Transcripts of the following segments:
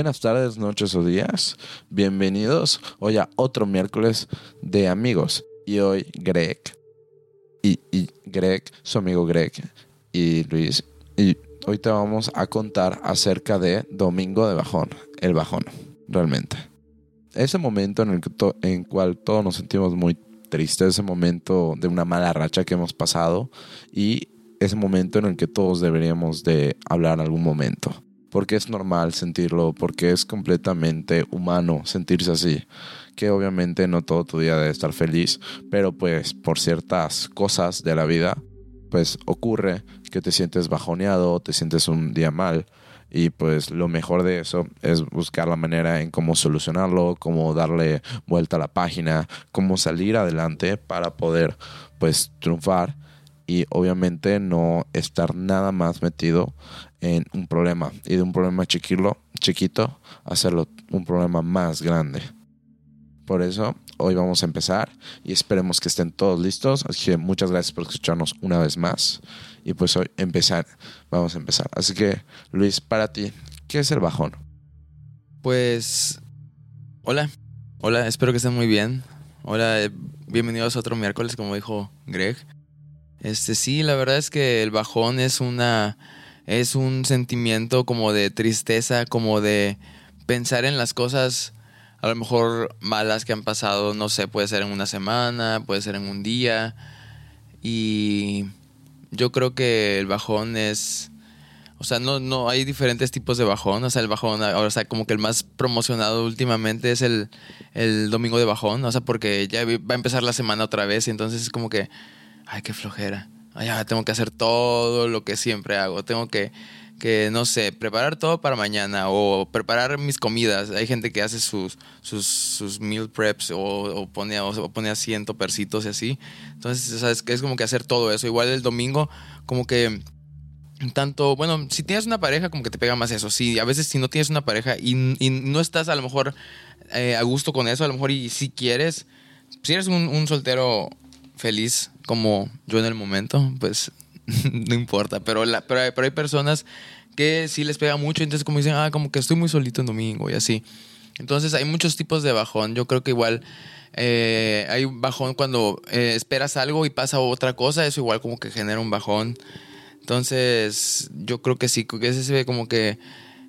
Buenas tardes, noches o días. Bienvenidos hoy a otro miércoles de amigos. Y hoy Greg y, Greg, su amigo Greg y Luis. Y hoy te vamos a contar acerca de Domingo de Bajón. El bajón, realmente. Ese momento en el que to- en cual todos nos sentimos muy tristes, ese momento de una mala racha que hemos pasado y ese momento en el que todos deberíamos de hablar en algún momento porque es normal sentirlo, porque es completamente humano sentirse así. Que obviamente no todo tu día debe estar feliz, pero pues por ciertas cosas de la vida, pues ocurre que te sientes bajoneado, te sientes un día mal. Y pues lo mejor de eso es buscar la manera en cómo solucionarlo, cómo darle vuelta a la página, cómo salir adelante para poder pues triunfar y obviamente no estar nada más metido en un problema y de un problema chiquilo, chiquito hacerlo un problema más grande. Por eso hoy vamos a empezar y esperemos que estén todos listos. Así que muchas gracias por escucharnos una vez más. Y pues hoy empezar, vamos a empezar. Así que Luis, para ti, ¿qué es el bajón? Pues, hola, hola, espero que estén muy bien. Hola, eh, bienvenidos a otro miércoles, como dijo Greg. Este, sí, la verdad es que el bajón es una, es un sentimiento como de tristeza, como de pensar en las cosas a lo mejor malas que han pasado, no sé, puede ser en una semana, puede ser en un día. Y yo creo que el bajón es, o sea, no, no, hay diferentes tipos de bajón. O sea, el bajón, o sea, como que el más promocionado últimamente es el, el domingo de bajón. O sea, porque ya va a empezar la semana otra vez y entonces es como que, ay, qué flojera. Tengo que hacer todo lo que siempre hago. Tengo que, que, no sé, preparar todo para mañana o preparar mis comidas. Hay gente que hace sus, sus, sus meal preps o, o pone, o pone en topercitos y así. Entonces, o sea, es, como que hacer todo eso. Igual el domingo, como que tanto, bueno, si tienes una pareja, como que te pega más eso. Sí, a veces si no tienes una pareja y, y no estás a lo mejor eh, a gusto con eso, a lo mejor y si quieres, si eres un, soltero feliz como yo en el momento, pues no importa. Pero, la, pero, hay, personas que sí les pega mucho, entonces como dicen, ah, como que estoy muy solito en domingo y así. Entonces hay muchos tipos de bajón. Yo creo que igual eh, hay bajón cuando eh, esperas algo y pasa otra cosa, eso igual como que genera un bajón. Entonces, yo creo que sí, que ese como que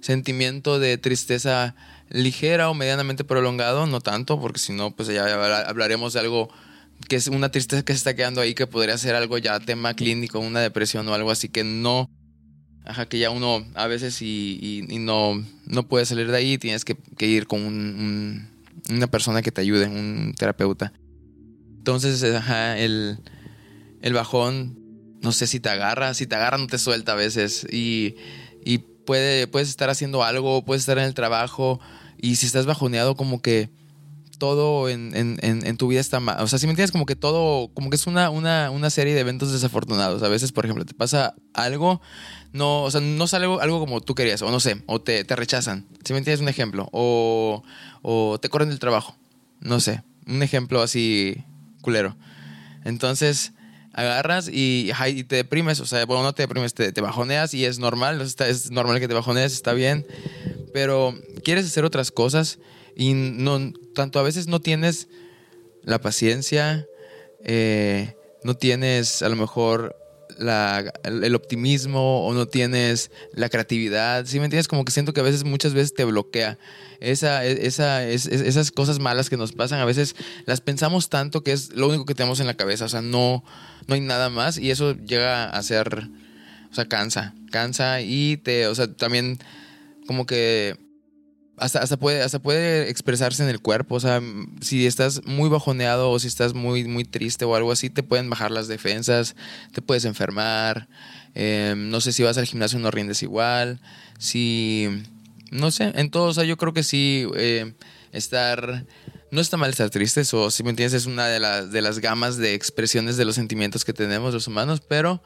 sentimiento de tristeza ligera o medianamente prolongado, no tanto, porque si no, pues ya hablaremos de algo que es una tristeza que se está quedando ahí, que podría ser algo ya tema clínico, una depresión o algo así, que no, ajá, que ya uno a veces y, no, no puede salir de ahí, tienes que, ir con un, un, una persona que te ayude, un terapeuta. Entonces, ajá, el, el bajón no sé si te agarra, si te agarra no te suelta a veces y, y puede, puedes estar haciendo algo, puedes estar en el trabajo y si estás bajoneado como que todo en, en, en tu vida está mal. O sea, si me entiendes, como que todo, como que es una, una, una, serie de eventos desafortunados. A veces, por ejemplo, te pasa algo, no, o sea, no sale algo, algo como tú querías, o no sé, o te, te rechazan. Si me entiendes un ejemplo, o, o te corren del trabajo, no sé, un ejemplo así culero. Entonces, agarras y, y, te deprimes, o sea, bueno, no te deprimes, te, te bajoneas y es normal, es normal que te bajonees, está bien, pero quieres hacer otras cosas y no, tanto a veces no tienes la paciencia, eh, no tienes a lo mejor la, el optimismo o no tienes la creatividad, ¿sí me entiendes? Como que siento que a veces, muchas veces te bloquea. Esa, esa, es, esas cosas malas que nos pasan, a veces las pensamos tanto que es lo único que tenemos en la cabeza, o sea, no, no hay nada más y eso llega a ser, o sea, cansa, cansa y te, o sea, también como que hasta, hasta, puede, hasta puede expresarse en el cuerpo. O sea, si estás muy bajoneado o si estás muy, muy triste o algo así, te pueden bajar las defensas, te puedes enfermar. Eh, no sé si vas al gimnasio no rindes igual. Si, no sé, en todo, o sea, yo creo que sí, eh, estar... No está mal estar triste, o si me entiendes, es una de, la, de las gamas de expresiones de los sentimientos que tenemos los humanos, pero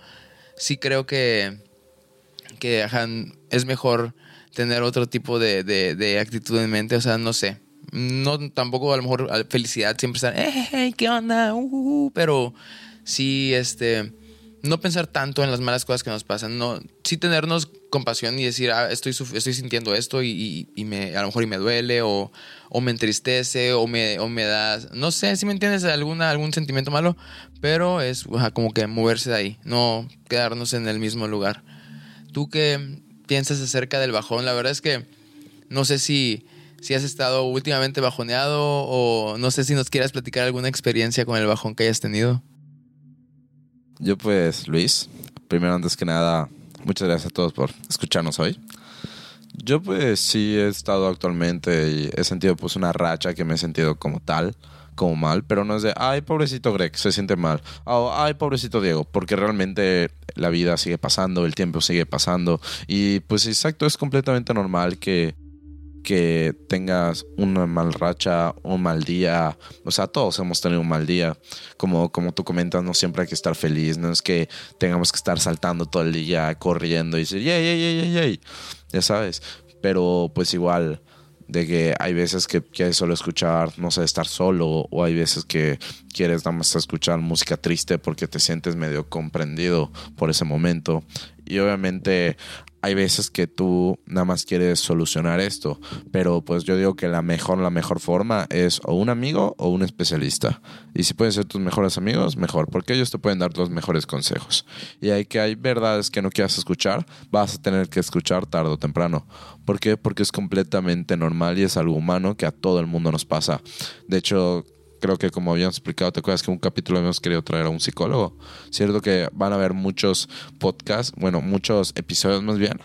sí creo que, que es mejor tener otro tipo de, de, actitud en mente, o sea, no sé. No, tampoco a lo mejor felicidad siempre estar, hey, hey, ¿qué onda? Uh, uh, uh, pero sí, este, no pensar tanto en las malas cosas que nos pasan, no, sí tenernos compasión y decir, ah, estoy, estoy sintiendo esto y, me, a lo mejor y me duele o, o me entristece o me, o me da, no sé si me entiendes, alguna, algún sentimiento malo, pero es como que moverse de ahí, no quedarnos en el mismo lugar. ¿Tú qué piensas acerca del bajón? La verdad es que no sé si, si has estado últimamente bajoneado o no sé si nos quieras platicar alguna experiencia con el bajón que hayas tenido. Yo pues, Luis, primero antes que nada, muchas gracias a todos por escucharnos hoy. Yo pues sí he estado actualmente y he sentido pues una racha que me he sentido como tal, como mal, pero no es de, ay, pobrecito Greg, se siente mal, o ay, pobrecito Diego, porque realmente la vida sigue pasando, el tiempo sigue pasando y pues exacto, es completamente normal que que tengas una mal racha, un mal día. O sea, todos hemos tenido un mal día. Como, como tú comentas, no siempre hay que estar feliz. No es que tengamos que estar saltando todo el día, corriendo y decir, yay, yay, yay, yay. Ya sabes. Pero pues igual, de que hay veces que quieres solo escuchar, no sé, estar solo, o hay veces que quieres nada más escuchar música triste porque te sientes medio comprendido por ese momento. Y obviamente hay veces que tú nada más quieres solucionar esto, pero pues yo digo que la mejor, la mejor forma es o un amigo o un especialista. Y si pueden ser tus mejores amigos, mejor, porque ellos te pueden dar los mejores consejos. Y hay que hay verdades que no quieras escuchar, vas a tener que escuchar tarde o temprano. ¿Por qué? Porque es completamente normal y es algo humano que a todo el mundo nos pasa. De hecho, creo que como habíamos explicado, ¿te acuerdas que un capítulo habíamos querido traer a un psicólogo? Cierto que van a haber muchos podcasts, bueno, muchos episodios más bien,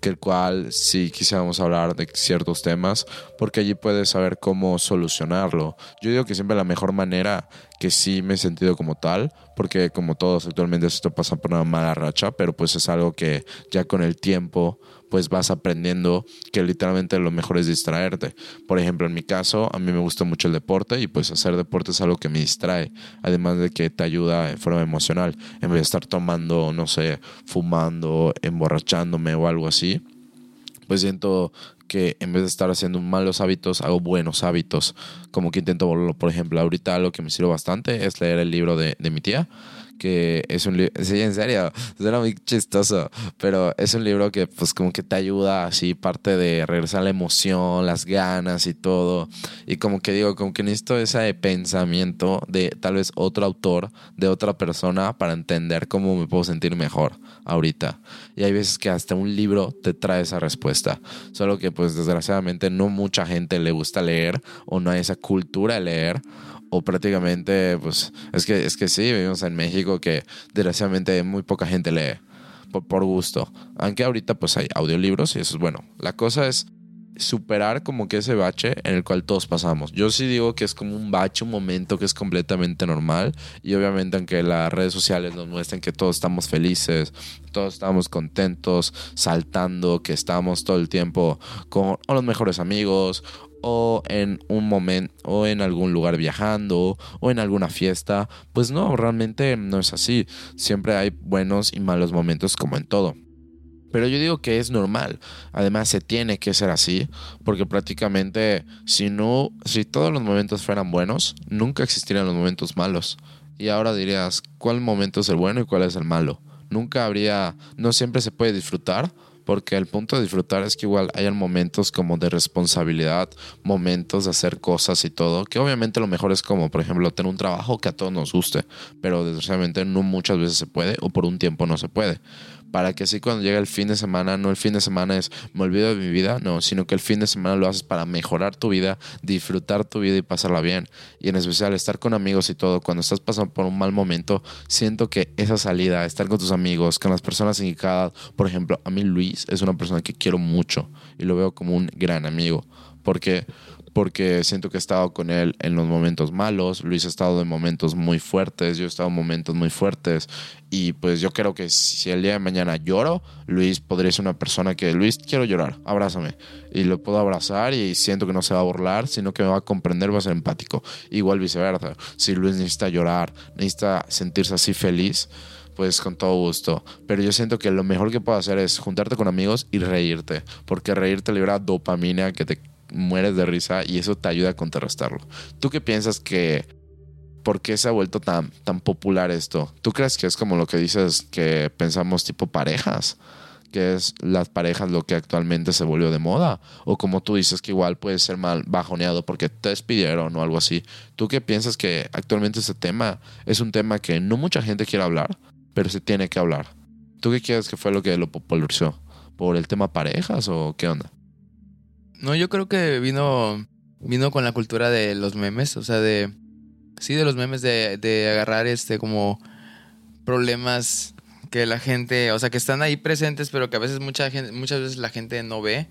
que el cual sí quisiéramos hablar de ciertos temas, porque allí puedes saber cómo solucionarlo. Yo digo que siempre la mejor manera que sí me he sentido como tal, porque como todos actualmente esto pasa por una mala racha, pero pues es algo que ya con el tiempo pues vas aprendiendo que literalmente lo mejor es distraerte. Por ejemplo, en mi caso, a mí me gusta mucho el deporte y pues hacer deporte es algo que me distrae, además de que te ayuda en forma emocional, en vez de estar tomando, no sé, fumando, emborrachándome o algo así. Pues siento que en vez de estar haciendo malos hábitos, hago buenos hábitos. Como que intento por ejemplo, ahorita lo que me sirve bastante es leer el libro de, de mi tía que es un libro, sí, en serio, suena muy chistoso, pero es un libro que pues como que te ayuda así, parte de regresar la emoción, las ganas y todo, y como que digo, como que necesito ese pensamiento de tal vez otro autor, de otra persona, para entender cómo me puedo sentir mejor ahorita. Y hay veces que hasta un libro te trae esa respuesta, solo que pues desgraciadamente no mucha gente le gusta leer o no hay esa cultura de leer o prácticamente, pues, es que, es que sí, vivimos en México que desgraciadamente muy poca gente lee por, gusto. Aunque ahorita pues hay audiolibros y eso es bueno. La cosa es superar como que ese bache en el cual todos pasamos. Yo sí digo que es como un bache, un momento que es completamente normal y obviamente aunque las redes sociales nos muestren que todos estamos felices, todos estamos contentos, saltando, que estamos todo el tiempo con los mejores amigos o en un momento o en algún lugar viajando o en alguna fiesta. Pues no, realmente no es así. Siempre hay buenos y malos momentos como en todo. Pero yo digo que es normal. Además se tiene que ser así, porque prácticamente si no si todos los momentos fueran buenos, nunca existirían los momentos malos. Y ahora dirías, ¿cuál momento es el bueno y cuál es el malo? Nunca habría, no siempre se puede disfrutar porque el punto de disfrutar es que igual hayan momentos como de responsabilidad, momentos de hacer cosas y todo, que obviamente lo mejor es como, por ejemplo, tener un trabajo que a todos nos guste, pero desgraciadamente no muchas veces se puede o por un tiempo no se puede para que así cuando llega el fin de semana, no el fin de semana es me olvido de mi vida, no, sino que el fin de semana lo haces para mejorar tu vida, disfrutar tu vida y pasarla bien. Y en especial estar con amigos y todo, cuando estás pasando por un mal momento, siento que esa salida, estar con tus amigos, con las personas indicadas, por ejemplo, a mí Luis es una persona que quiero mucho y lo veo como un gran amigo, porque porque siento que he estado con él en los momentos malos, Luis ha estado en momentos muy fuertes, yo he estado en momentos muy fuertes y pues yo creo que si el día de mañana lloro, Luis podría ser una persona que, Luis, quiero llorar, abrázame y lo puedo abrazar y siento que no se va a burlar, sino que me va a comprender, va a ser empático. Igual viceversa, si Luis necesita llorar, necesita sentirse así feliz, pues con todo gusto. Pero yo siento que lo mejor que puedo hacer es juntarte con amigos y reírte, porque reírte libera dopamina que te mueres de risa y eso te ayuda a contrarrestarlo. ¿Tú qué piensas que, ¿por qué se ha vuelto tan, tan popular esto? ¿Tú crees que es como lo que dices que pensamos tipo parejas? que es las parejas lo que actualmente se volvió de moda o como tú dices que igual puede ser mal bajoneado porque te despidieron o algo así. ¿Tú qué piensas que actualmente ese tema es un tema que no mucha gente quiere hablar, pero se tiene que hablar? ¿Tú qué quieres que fue lo que lo popularizó? ¿Por el tema parejas o qué onda? No, yo creo que vino vino con la cultura de los memes, o sea, de sí de los memes de, de agarrar este como problemas que la gente, o sea, que están ahí presentes, pero que a veces mucha gente, muchas veces la gente no ve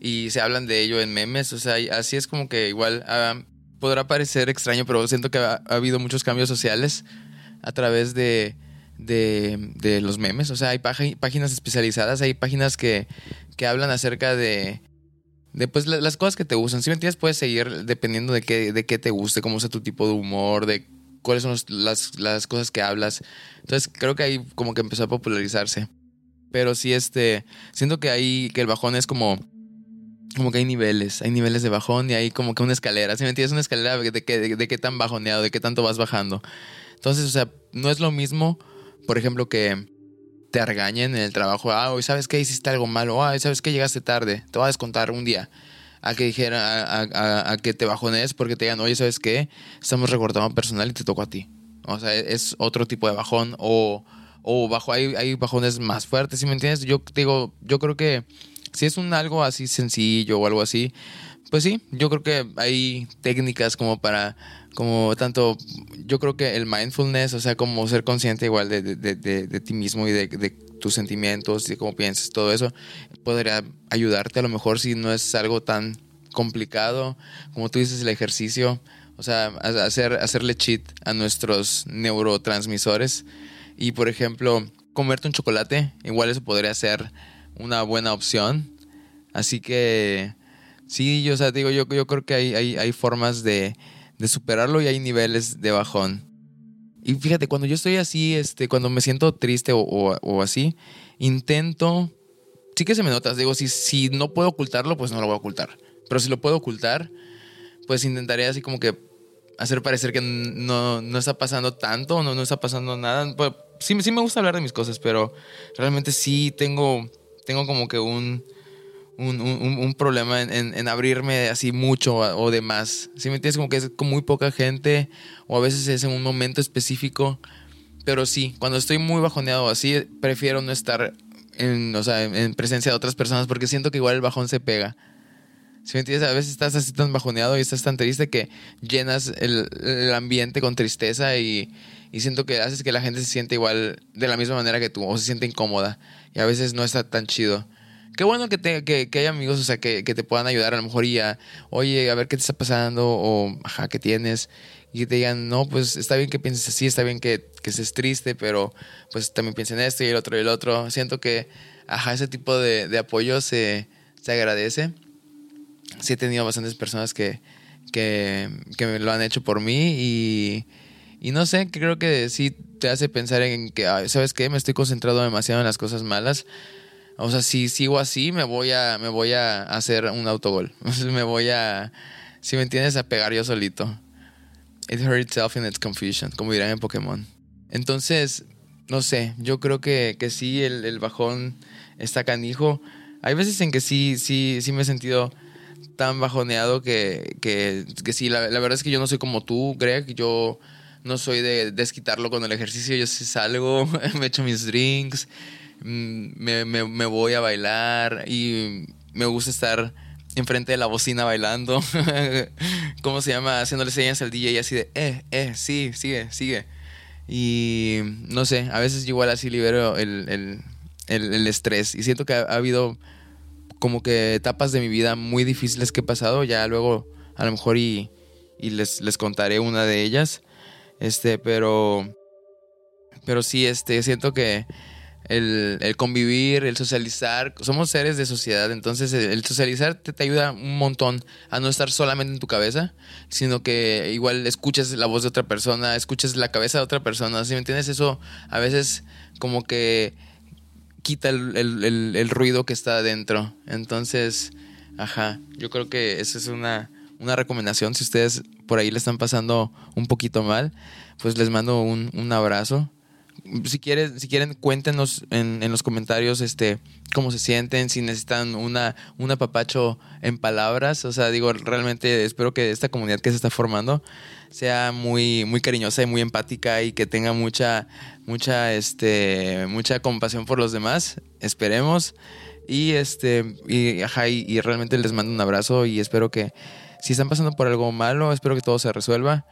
y se hablan de ello en memes, o sea, así es como que igual ah, podrá parecer extraño, pero siento que ha, habido muchos cambios sociales a través de, de, de los memes, o sea, hay páginas especializadas, hay páginas que, que hablan acerca de, de pues las cosas que te gustan. Si me entiendes, puedes seguir dependiendo de qué, de qué te guste, cómo sea tu tipo de humor, de cuáles son las, las, cosas que hablas. Entonces creo que ahí como que empezó a popularizarse. Pero sí, este, siento que ahí, que el bajón es como, como que hay niveles, hay niveles de bajón y hay como que una escalera. Si me entiendes, una escalera de, de, de, qué tan bajoneado, de qué tanto vas bajando. Entonces, o sea, no es lo mismo, por ejemplo, que te regañen en el trabajo. Ah, hoy sabes que hiciste algo malo. Ah, sabes que llegaste tarde. Te voy a descontar un día a que dijera, a, que te bajones porque te digan, oye, ¿sabes qué? Estamos recortando personal y te tocó a ti. O sea, es otro tipo de bajón. O, o bajo, hay, hay bajones más fuertes, ¿sí me entiendes? Yo digo, yo creo que si es un algo así sencillo o algo así, pues sí, yo creo que hay técnicas como para, como tanto, yo creo que el mindfulness, o sea, como ser consciente igual de, de, de, de ti mismo y de tus sentimientos y cómo piensas, todo eso podría ayudarte a lo mejor si no es algo tan complicado, como tú dices, el ejercicio, o sea, hacer, hacerle cheat a nuestros neurotransmisores y, por ejemplo, comerte un chocolate, igual eso podría ser una buena opción. Así que, sí, yo, o sea, digo, yo, yo creo que hay, hay, hay formas de, de superarlo y hay niveles de bajón. Y fíjate, cuando yo estoy así, este, cuando me siento triste o, así, intento. Sí que se me nota. Digo, si, si no puedo ocultarlo, pues no lo voy a ocultar. Pero si lo puedo ocultar, pues intentaré así como que hacer parecer que no, no está pasando tanto, no, no está pasando nada. Sí, sí me gusta hablar de mis cosas, pero realmente sí tengo, tengo como que un un, un, un problema en, en, abrirme así mucho o de más. ¿Sí me entiendes? Como que es con muy poca gente o a veces es en un momento específico. Pero sí, cuando estoy muy bajoneado así, prefiero no estar en, o sea, en presencia de otras personas porque siento que igual el bajón se pega. ¿Sí me entiendes? A veces estás así tan bajoneado y estás tan triste que llenas el, el ambiente con tristeza y, y, siento que haces que la gente se siente igual de la misma manera que tú o se siente incómoda y a veces no está tan chido qué bueno que, te, que, que hay amigos, o sea, que, que, te puedan ayudar a lo mejor y a, oye, a ver qué te está pasando o, ajá, qué tienes. Y te digan, no, pues está bien que pienses así, está bien que, que estés triste, pero pues también piensa en esto y el otro y el otro. Siento que, ajá, ese tipo de, de apoyo se, se agradece. Sí he tenido bastantes personas que, que, que me lo han hecho por mí y, y no sé, creo que sí te hace pensar en que, ¿sabes qué? Me estoy concentrado demasiado en las cosas malas o sea, si sigo así, me voy a, me voy a hacer un autogol. me voy a, si me entiendes, a pegar yo solito. It hurt itself in its confusion, como dirán en Pokémon. Entonces, no sé, yo creo que, que sí, el, el, bajón está canijo. Hay veces en que sí, sí, sí me he sentido tan bajoneado que, que, que sí, la, la, verdad es que yo no soy como tú, Greg. Yo no soy de desquitarlo con el ejercicio. Yo sí salgo, me echo mis drinks, me, me, me voy a bailar y me gusta estar enfrente de la bocina bailando. ¿Cómo se llama? Haciéndole señas al DJ así de, eh, eh, sí, sigue, sigue. Y no sé, a veces igual así libero el, el, el, estrés. Y siento que ha, ha, habido como que etapas de mi vida muy difíciles que he pasado. Ya luego a lo mejor y, y les, les contaré una de ellas. Este, pero... Pero sí, este, siento que el, el, convivir, el socializar. Somos seres de sociedad, entonces el, socializar te, te, ayuda un montón a no estar solamente en tu cabeza, sino que igual escuches la voz de otra persona, escuches la cabeza de otra persona. ¿Sí me entiendes? Eso a veces como que quita el, el, el ruido que está adentro. Entonces, ajá, yo creo que esa es una, una recomendación. Si ustedes por ahí le están pasando un poquito mal, pues les mando un, un abrazo si quieren, si quieren, cuéntenos en, en, los comentarios este cómo se sienten, si necesitan una, un apapacho en palabras. O sea, digo, realmente espero que esta comunidad que se está formando sea muy, muy cariñosa y muy empática y que tenga mucha, mucha, este, mucha compasión por los demás. Esperemos. Y este, y, ajá, y, realmente les mando un abrazo y espero que si están pasando por algo malo, espero que todo se resuelva.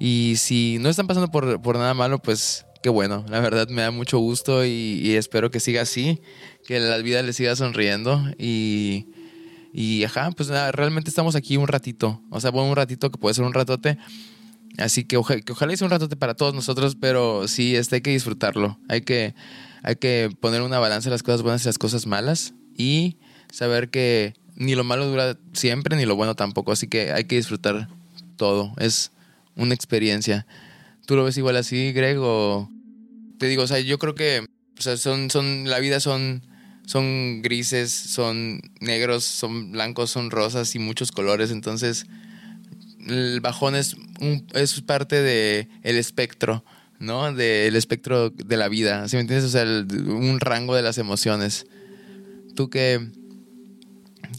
Y si no están pasando por, por nada malo, pues qué bueno. La verdad me da mucho gusto y, espero que siga así, que la vida le siga sonriendo y, y ajá, pues nada, realmente estamos aquí un ratito. O sea, bueno, un ratito que puede ser un ratote. Así que, ojalá sea un ratote para todos nosotros, pero sí, este hay que disfrutarlo. Hay que, hay que poner una balanza en las cosas buenas y las cosas malas y saber que ni lo malo dura siempre, ni lo bueno tampoco. Así que hay que disfrutar todo. Es una experiencia. ¿Tú lo ves igual así, Greg? Te digo, o sea, yo creo que o sea, son, son, la vida son, son grises, son negros, son blancos, son rosas y muchos colores. Entonces, el bajón es, un, es parte del el espectro, ¿no? Del espectro de la vida. ¿Sí me entiendes? O sea, un rango de las emociones. ¿Tú qué?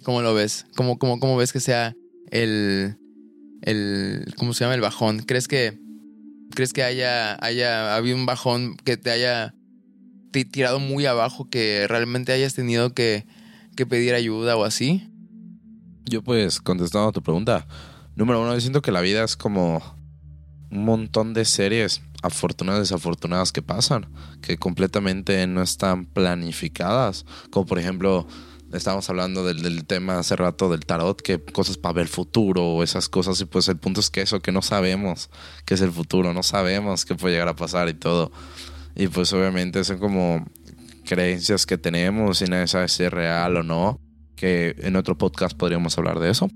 ¿Cómo lo ves? ¿Cómo, cómo, cómo ves que sea el, el. ¿Cómo se llama? El bajón. ¿Crees que ¿Crees que haya, haya habido un bajón que te haya tirado muy abajo, que realmente hayas tenido que, que pedir ayuda o así? Yo pues, contestando a tu pregunta, número uno, yo siento que la vida es como un montón de series afortunadas y desafortunadas que pasan, que completamente no están planificadas, como por ejemplo estábamos hablando del, tema hace rato del tarot, que cosas para ver el futuro esas cosas, y pues el punto es que eso, que no sabemos qué es el futuro, no sabemos qué puede llegar a pasar y todo. Y pues obviamente son como creencias que tenemos y nadie sabe si es real o no, que en otro podcast podríamos hablar de eso.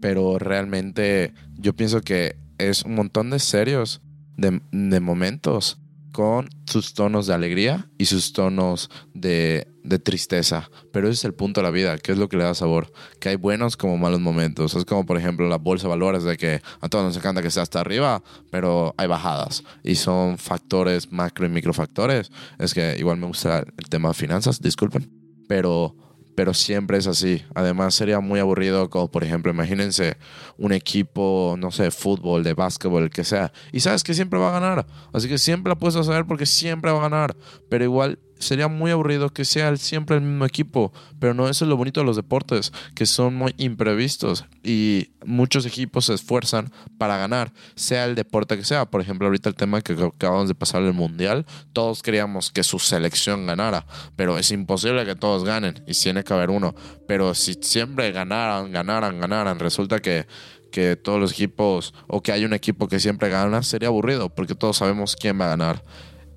Pero realmente yo pienso que es un montón de serios, de, de momentos con sus tonos de alegría y sus tonos de, de, tristeza. Pero ese es el punto de la vida, que es lo que le da sabor. Que hay buenos como malos momentos. Es como, por ejemplo, la bolsa de valores, de que a todos nos encanta que sea hasta arriba, pero hay bajadas. Y son factores macro y microfactores. Es que igual me gusta el tema de finanzas, disculpen. Pero pero siempre es así. Además sería muy aburrido como, por ejemplo, imagínense un equipo, no sé, de fútbol, de básquetbol, el que sea, y sabes que siempre va a ganar. Así que siempre la puedes saber porque siempre va a ganar. Pero igual sería muy aburrido que sea siempre el mismo equipo, pero no eso es lo bonito de los deportes, que son muy imprevistos y muchos equipos se esfuerzan para ganar, sea el deporte que sea. Por ejemplo, ahorita el tema que acabamos de pasar el Mundial, todos queríamos que su selección ganara, pero es imposible que todos ganen y tiene que haber uno. Pero si siempre ganaran, ganaran, ganaran, resulta que que todos los equipos o que hay un equipo que siempre gana sería aburrido porque todos sabemos quién va a ganar.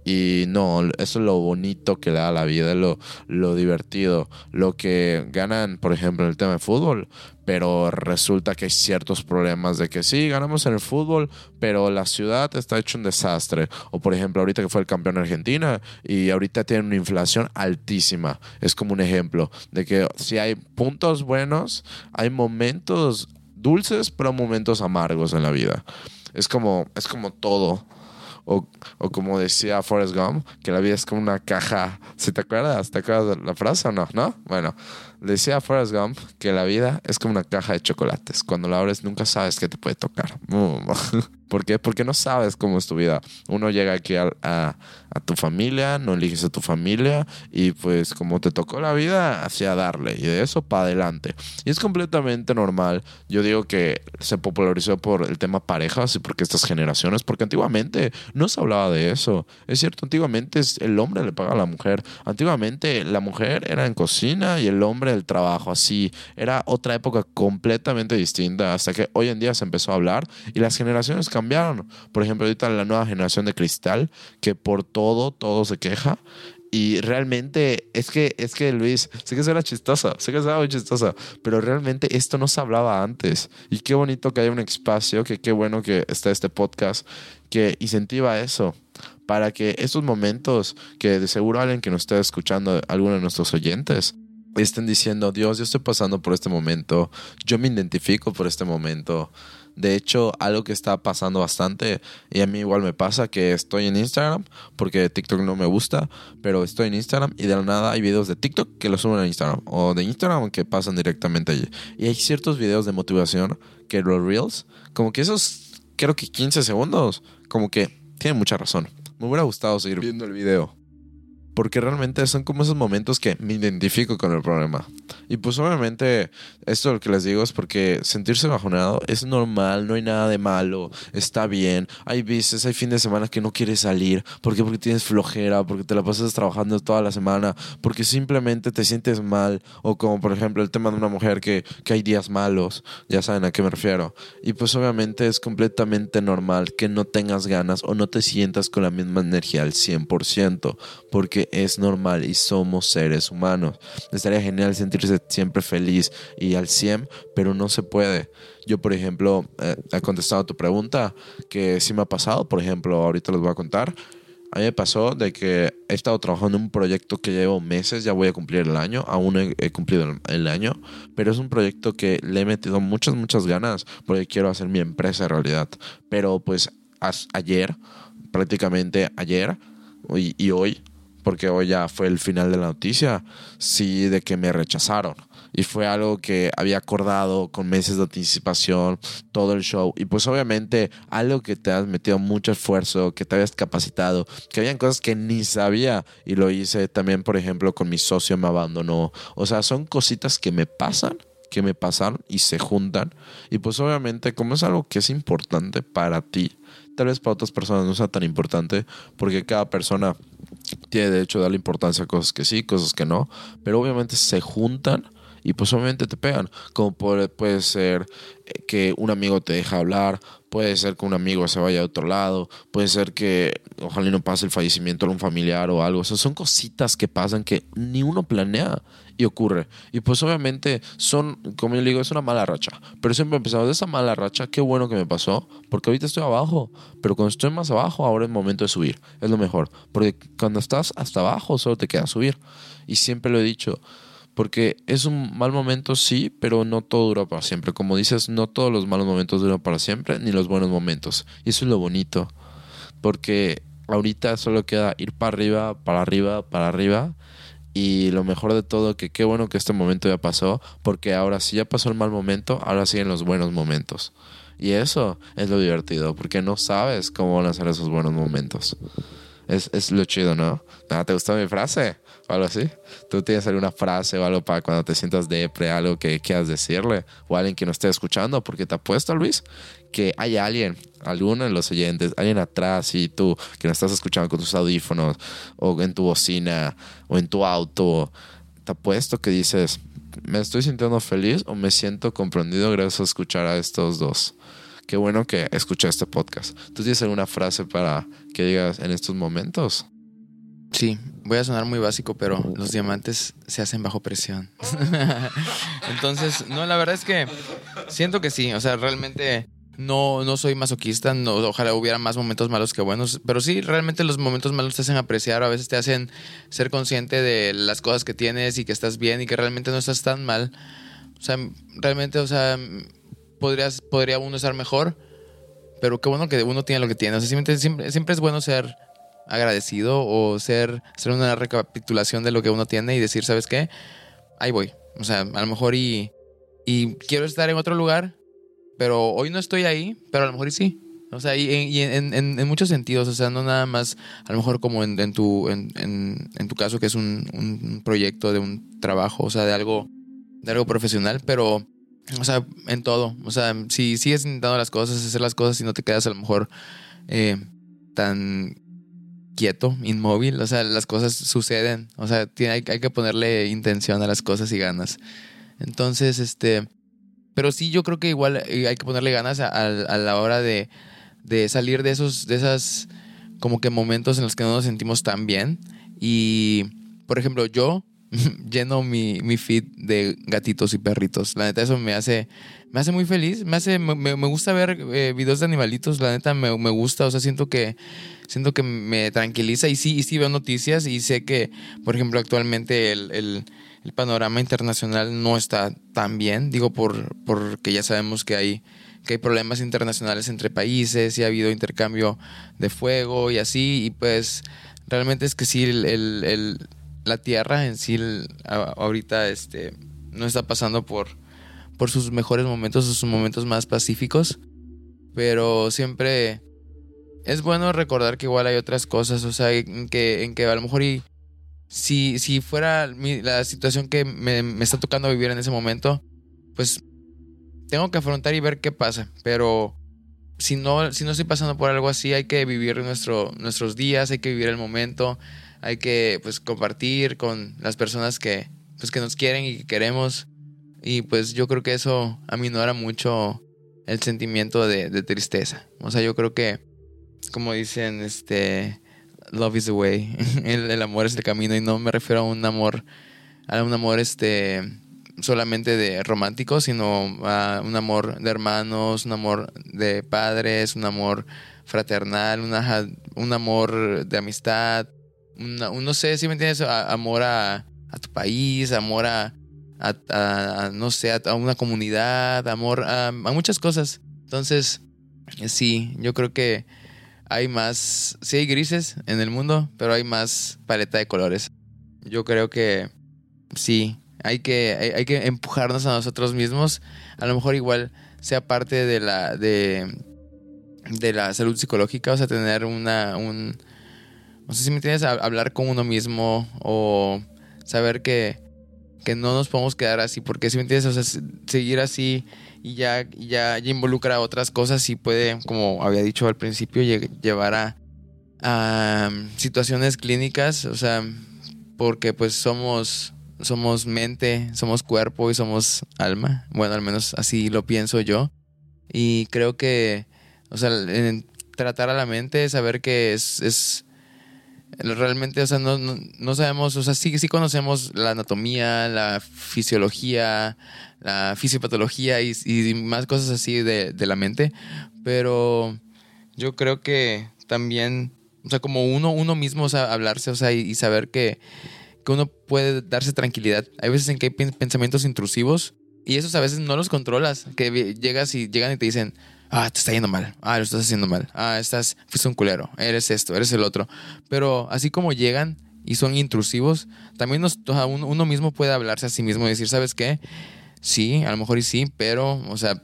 Y no, eso es lo bonito que le da la vida, lo, lo divertido, lo que ganan, por ejemplo, en el tema de fútbol, pero resulta que hay ciertos problemas de que sí, ganamos en el fútbol, pero la ciudad está hecho un desastre. O por ejemplo, ahorita que fue el campeón de Argentina y ahorita tiene una inflación altísima. Es como un ejemplo de que si hay puntos buenos, hay momentos dulces, pero momentos amargos en la vida. Es como, es como todo. O, como decía Forrest Gump, que la vida es como una caja. ¿Se te acuerdas? ¿Te acuerdas de la frase o no? ¿No? Bueno, decía Forrest Gump que la vida es como una caja de chocolates. Cuando la abres nunca sabes qué te puede tocar. ¿Por qué? Porque no sabes cómo es tu vida. Uno llega aquí a, a, tu familia, no eliges a tu familia y pues como te tocó la vida, hacia darle y de eso para adelante. Y es completamente normal. Yo digo que se popularizó por el tema parejas y porque estas generaciones, porque antiguamente no se hablaba de eso. Es cierto, antiguamente el hombre le paga a la mujer. Antiguamente la mujer era en cocina y el hombre el trabajo. Así era otra época completamente distinta hasta que hoy en día se empezó a hablar y las generaciones cambiaron. Por ejemplo, ahorita la nueva generación de cristal, que por todo, todo se queja. Y realmente es que, es que Luis, sé que era chistosa, sé que era muy chistosa, pero realmente esto no se hablaba antes. Y qué bonito que haya un espacio, que qué bueno que está este podcast que incentiva eso para que estos momentos que de seguro alguien que nos esté escuchando, alguno de nuestros oyentes, estén diciendo, Dios, yo estoy pasando por este momento, yo me identifico por este momento. De hecho, algo que está pasando bastante, y a mí igual me pasa, que estoy en Instagram, porque TikTok no me gusta, pero estoy en Instagram y de la nada hay videos de TikTok que los suben a Instagram, o de Instagram que pasan directamente allí. Y hay ciertos videos de motivación que los Reels, como que esos, creo que 15 segundos, como que tienen mucha razón. Me hubiera gustado seguir viendo el video porque realmente son como esos momentos que me identifico con el problema. Y pues obviamente esto lo que les digo es porque sentirse bajoneado es normal, no hay nada de malo, está bien. Hay veces, hay fin de semana que no quieres salir, ¿por qué? Porque tienes flojera, porque te la pasas trabajando toda la semana, porque simplemente te sientes mal, o como por ejemplo el tema de una mujer que, que hay días malos, ya saben a qué me refiero. Y pues obviamente es completamente normal que no tengas ganas o no te sientas con la misma energía al 100%, porque es normal y somos seres humanos. Estaría genial sentirse siempre feliz y al 100, pero no se puede. Yo, por ejemplo, eh, he contestado a tu pregunta, que sí me ha pasado, por ejemplo, ahorita les voy a contar. A mí me pasó de que he estado trabajando en un proyecto que llevo meses, ya voy a cumplir el año, aún he, he, cumplido el, año, pero es un proyecto que le he metido muchas, muchas ganas porque quiero hacer mi empresa en realidad. Pero pues ayer, prácticamente ayer y, y hoy, porque hoy ya fue el final de la noticia, sí, de que me rechazaron. Y fue algo que había acordado con meses de anticipación, todo el show. Y pues obviamente algo que te has metido mucho esfuerzo, que te habías capacitado, que habían cosas que ni sabía. Y lo hice también, por ejemplo, con mi socio me abandonó. O sea, son cositas que me pasan que me pasaron y se juntan. Y pues obviamente como es algo que es importante para ti, tal vez para otras personas no sea tan importante porque cada persona tiene derecho a darle importancia a cosas que sí, cosas que no, pero obviamente se juntan y pues obviamente te pegan. Como puede, ser eh, que un amigo te deja hablar, puede ser que un amigo se vaya a otro lado, puede ser que ojalá no pase el fallecimiento de un familiar o algo. O son cositas que pasan que ni uno planea y ocurre. Y pues obviamente son, como yo digo, es una mala racha. Pero siempre he empezado de esa mala racha, qué bueno que me pasó, porque ahorita estoy abajo, pero cuando estoy más abajo, ahora es momento de subir. Es lo mejor. Porque cuando estás hasta abajo, solo te queda subir. Y siempre lo he dicho porque es un mal momento, sí, pero no todo dura para siempre. Como dices, no todos los malos momentos duran para siempre, ni los buenos momentos. Y eso es lo bonito. Porque ahorita solo queda ir para arriba, para arriba, para arriba. Y lo mejor de todo, que qué bueno que este momento ya pasó, porque ahora sí ya pasó el mal momento, ahora siguen los buenos momentos. Y eso es lo divertido, porque no sabes cómo van a ser esos buenos momentos. Es, es lo chido, ¿no? ¿Te gustó mi frase? O algo así. ¿Tú tienes alguna frase o algo para cuando te sientas depre, algo que quieras decirle? O alguien que no esté escuchando, porque te apuesto, Luis, que hay alguien, alguno de los oyentes, alguien atrás y tú que no estás escuchando con tus audífonos o en tu bocina o en tu auto. Te apuesto que dices, me estoy sintiendo feliz o me siento comprendido gracias a escuchar a estos dos. Qué bueno que escuché este podcast. ¿Tú tienes alguna frase para que digas en estos momentos? Sí, voy a sonar muy básico, pero los diamantes se hacen bajo presión. Entonces, no, la verdad es que siento que sí, o sea, realmente no, no soy masoquista, no, ojalá hubiera más momentos malos que buenos, pero sí, realmente los momentos malos te hacen apreciar, a veces te hacen ser consciente de las cosas que tienes y que estás bien y que realmente no estás tan mal. O sea, realmente, o sea, podrías, podría uno estar mejor, pero qué bueno que uno tiene lo que tiene. O sea, siempre, siempre, es bueno ser agradecido o ser hacer una recapitulación de lo que uno tiene y decir, ¿sabes qué? Ahí voy. O sea, a lo mejor y, y quiero estar en otro lugar, pero hoy no estoy ahí, pero a lo mejor y sí. O sea, y, en, en, muchos sentidos, o sea, no nada más, a lo mejor como en, en tu, en, tu caso, que es un, un, proyecto de un trabajo, o sea, de algo, de algo profesional, pero, o sea, en todo. O sea, si sigues intentando las cosas, hacer las cosas y no te quedas a lo mejor eh, tan quieto, inmóvil, o sea, las cosas suceden, o sea, tiene, hay, que ponerle intención a las cosas y ganas. Entonces, este, pero sí, yo creo que igual eh, hay que ponerle ganas a, la hora de, de, salir de esos, de esas, como que momentos en los que no nos sentimos tan bien. Y, por ejemplo, yo lleno mi, mi feed de gatitos y perritos. La neta, eso me hace, me hace muy feliz. Me, hace, me, me gusta ver eh, videos de animalitos. La neta, me, me, gusta. O sea, siento que, siento que me tranquiliza. Y sí, y sí veo noticias y sé que, por ejemplo, actualmente el, el, el panorama internacional no está tan bien, digo por porque ya sabemos que hay que hay problemas internacionales entre países y ha habido intercambio de fuego y así y pues realmente es que sí el, la tierra en sí ahorita este no está pasando por por sus mejores momentos sus momentos más pacíficos pero siempre es bueno recordar que igual hay otras cosas o sea en que en que a lo mejor y si, si fuera la situación que me, me, está tocando vivir en ese momento, pues tengo que afrontar y ver qué pasa. Pero si no, si no estoy pasando por algo así, hay que vivir nuestro, nuestros días, hay que vivir el momento, hay que pues compartir con las personas que, pues, que nos quieren y que queremos. Y pues yo creo que eso aminora mucho el sentimiento de, de tristeza. O sea, yo creo que, como dicen, este love is the way. El, amor es el camino y no me refiero a un amor, a un amor este solamente de romántico, sino a un amor de hermanos, un amor de padres, un amor fraternal, una, un amor de amistad, no sé si me entiendes, amor a, tu país, amor a, no sé, a, una comunidad, amor a muchas cosas. Entonces, sí, yo creo que hay más, sí hay grises en el mundo, pero hay más paleta de colores. Yo creo que sí, hay que, hay, que empujarnos a nosotros mismos. A lo mejor igual sea parte de la, de, de la salud psicológica, o sea, tener una, un, no sé si me entiendes, hablar con uno mismo o saber que, que no nos podemos quedar así, porque si me entiendes, o sea, seguir así y ya, ya, ya involucra otras cosas y puede, como había dicho al principio, llevar a, a um, situaciones clínicas, o sea, porque pues somos, somos mente, somos cuerpo y somos alma. Bueno, al menos así lo pienso yo. Y creo que, o sea, tratar a la mente, saber que es realmente, o sea, no, no, sabemos, o sea, sí, sí conocemos la anatomía, la fisiología, la fisiopatología y, y más cosas así de, de, la mente, pero yo creo que también, o sea, como uno, uno mismo, o sea, hablarse, o sea, y, saber que, que uno puede darse tranquilidad. Hay veces en que hay pensamientos intrusivos y esos a veces no los controlas, que llegas y llegan y te dicen, ah, te está yendo mal, ah, lo estás haciendo mal, ah, estás, fuiste un culero, eres esto, eres el otro. Pero así como llegan y son intrusivos, también uno, mismo puede hablarse a sí mismo y decir, ¿sabes qué? Sí, a lo mejor y sí, pero, o sea,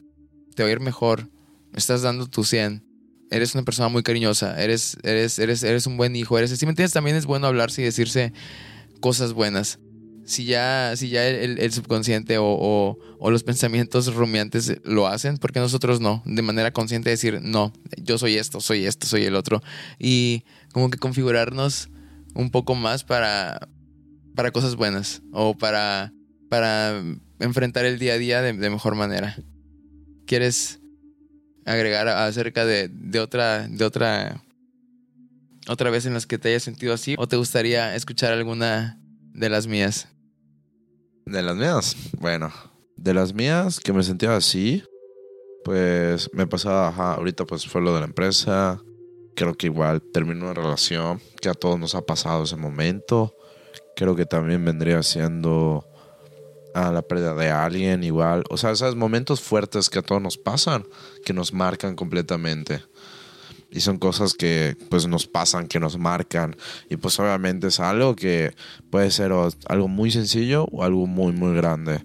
te va a ir mejor, estás dando tu 100. Eres una persona muy cariñosa, eres, eres, eres, eres un buen hijo, eres, si me entiendes, también es bueno hablarse y decirse cosas buenas si ya, si ya el, subconsciente o, los pensamientos rumiantes lo hacen, porque nosotros no, de manera consciente decir, no, yo soy esto, soy esto, soy el otro, y como que configurarnos un poco más para, para cosas buenas o para, para enfrentar el día a día de, mejor manera. ¿Quieres agregar acerca de, de otra, de otra, otra vez en las que te hayas sentido así? ¿O te gustaría escuchar alguna de las mías? De las mías, bueno, de las mías que me sentía así, pues me pasaba, ajá, ahorita pues fue lo de la empresa, creo que igual terminó una relación que a todos nos ha pasado ese momento, creo que también vendría siendo a la pérdida de alguien igual, o sea, esos momentos fuertes que a todos nos pasan, que nos marcan completamente y son cosas que pues nos pasan, que nos marcan y pues obviamente es algo que puede ser algo muy sencillo o algo muy muy grande.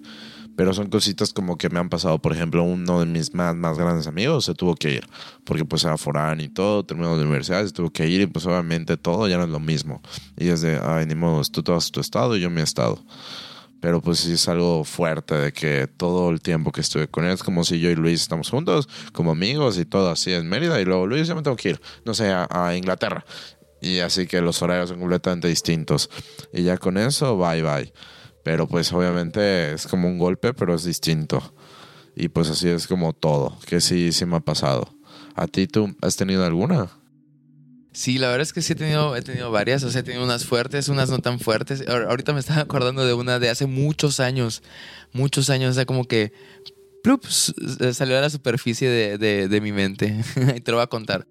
Pero son cositas como que me han pasado. Por ejemplo, uno de mis más, más grandes amigos se tuvo que ir. Porque pues era foráneo y todo, terminó la universidad, se tuvo que ir y pues obviamente todo ya no es lo mismo. Y es de, ay, ni modo, tú te vas a tu estado y yo mi estado. Pero pues sí es algo fuerte de que todo el tiempo que estuve con él es como si yo y Luis estamos juntos, como amigos y todo así en Mérida. Y luego Luis, ya me tengo que ir, no sé, a, Inglaterra. Y así que los horarios son completamente distintos. Y ya con eso, bye bye. Pero pues obviamente es como un golpe, pero es distinto. Y pues así es como todo, que sí, sí me ha pasado. ¿A ti tú has tenido alguna? Sí, la verdad es que sí he tenido, he tenido varias, o sea, he tenido unas fuertes, unas no tan fuertes. Ahorita me estaba acordando de una de hace muchos años, muchos años, o sea, como que plups, salió a la superficie de, de, mi mente. y te lo voy a contar.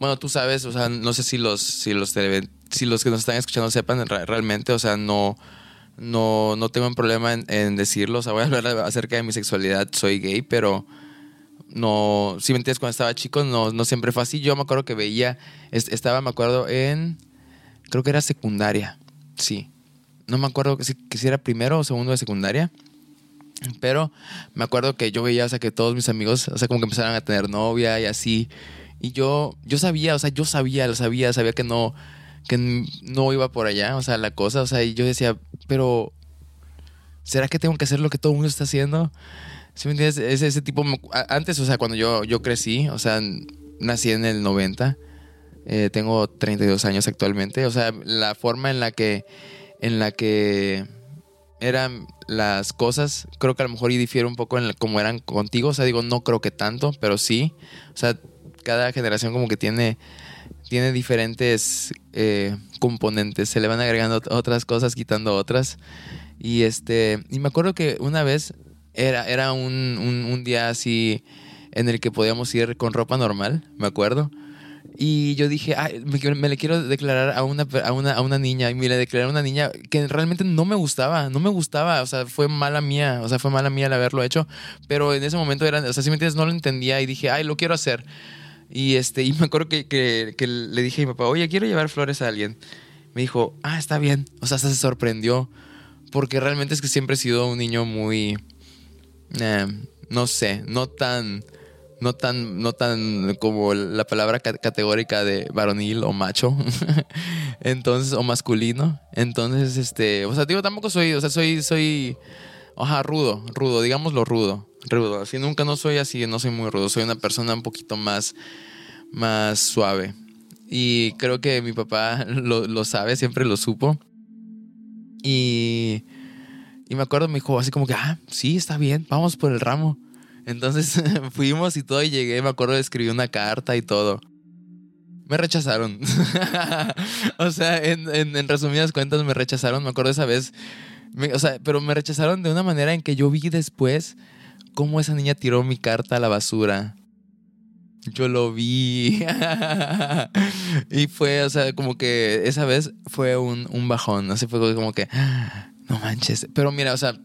Bueno, tú sabes, o sea, no sé si los, si los, si los que nos están escuchando sepan realmente, o sea, no, no, no tengo un problema en decirlo. O sea, voy a hablar acerca de mi sexualidad. Soy gay, pero no, si me entiendes, cuando estaba chico no, no siempre fue así. Yo me acuerdo que veía, estaba, me acuerdo, en, creo que era secundaria, sí. No me acuerdo que si, si era primero o segundo de secundaria. Pero me acuerdo que yo veía, o sea, que todos mis amigos, o sea, como que empezaron a tener novia y así. Y yo, yo sabía, o sea, yo sabía, lo sabía, sabía que no, que no iba por allá, o sea, la cosa, o sea, y yo decía, pero, ¿será que tengo que hacer lo que todo el mundo está haciendo? ¿Sí me entiendes? Es ese tipo, antes, o sea, cuando yo, yo crecí, o sea, nací en el 90, eh, tengo 32 años actualmente, o sea, la forma en la que, en la que eran las cosas, creo que a lo mejor y difiere un poco en cómo eran contigo, o sea, digo, no creo que tanto, pero sí, o sea, cada generación como que tiene tiene diferentes eh, componentes, se le van agregando otras cosas, quitando otras. Y este, y me acuerdo que una vez era, era un, un, día así en el que podíamos ir con ropa normal, me acuerdo. Y yo dije, me, le quiero declarar a una, a, una, a una niña. Y me le declaré a una niña que realmente no me gustaba, no me gustaba. O sea, fue mala mía, o sea, fue mala mía el haberlo hecho. Pero en ese momento era, o sea, si me entiendes, no lo entendía y dije, ay, lo quiero hacer. Y, este, y me acuerdo que, que, que le dije a mi papá, oye, quiero llevar flores a alguien. Me dijo, ah, está bien. O sea, hasta se sorprendió. Porque realmente es que siempre he sido un niño muy eh, no sé, no tan, no tan, no tan como la palabra categórica de varonil o macho, entonces, o masculino. Entonces, este, o sea, digo, tampoco soy, o sea, soy, soy, oja, rudo, rudo, digámoslo rudo, rudo. Así nunca no soy así, no soy muy rudo, soy una persona un poquito más, más suave. Y creo que mi papá lo, lo sabe, siempre lo supo. Y y me acuerdo, me dijo así como que, ah, sí, está bien, vamos por el ramo. Entonces fuimos y todo y llegué, me acuerdo, escribí una carta y todo. Me rechazaron. o sea, en, resumidas cuentas me rechazaron. Me acuerdo esa vez. o sea, pero me rechazaron de una manera en que yo vi después cómo esa niña tiró mi carta a la basura. Yo lo vi. y fue, o sea, como que esa vez fue un, un bajón. Así fue como que, no manches. Pero mira, o sea,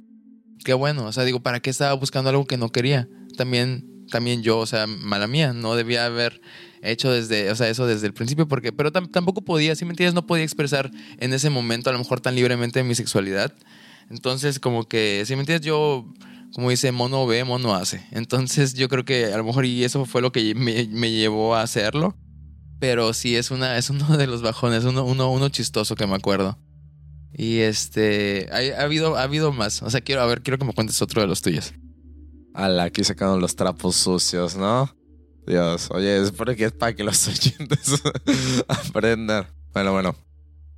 qué bueno. O sea, digo, ¿para qué estaba buscando algo que no quería? También, también yo, o sea, mala mía. No debía haber hecho desde, o sea, eso desde el principio, porque, pero tampoco podía, si me entiendes, no podía expresar en ese momento a lo mejor tan libremente mi sexualidad. Entonces, como que, si me entiendes, yo, como dice, mono ve, mono hace. Entonces, yo creo que a lo mejor y eso fue lo que me, me llevó a hacerlo. Pero sí, es, una, es uno de los bajones, uno, uno, uno chistoso que me acuerdo. Y este, ha, habido, ha habido más. O sea, quiero, a ver, quiero que me cuentes otro de los tuyos. Ala, aquí sacando los trapos sucios, ¿no? Dios, oye, es porque es para que los oyentes aprendan. Bueno, bueno.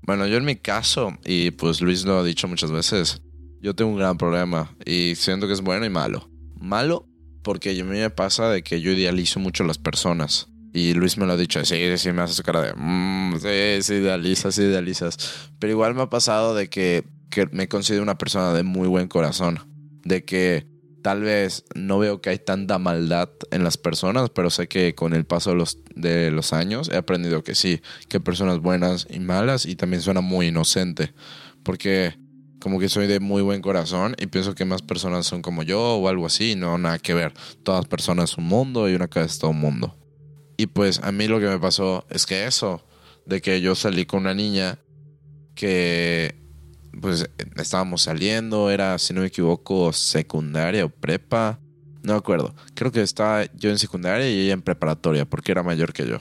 Bueno, yo en mi caso, y pues Luis lo ha dicho muchas veces, yo tengo un gran problema y siento que es bueno y malo. Malo porque a mí me pasa de que yo idealizo mucho a las personas. Y Luis me lo ha dicho, sí, sí, me hace su cara de, mmm, sí, sí, idealizas, sí, idealizas. Pero igual me ha pasado de que, que me considero una persona de muy buen corazón. De que tal vez no veo que hay tanta maldad en las personas, pero sé que con el paso de los, de los años he aprendido que sí, que hay personas buenas y malas y también suena muy inocente. Porque como que soy de muy buen corazón y pienso que más personas son como yo o algo así, no, nada que ver. Todas personas son un mundo y una cabeza es todo un mundo. Y pues a mí lo que me pasó es que eso, de que yo salí con una niña que pues estábamos saliendo, era, si no me equivoco, secundaria o prepa, no me acuerdo. Creo que estaba yo en secundaria y ella en preparatoria, porque era mayor que yo.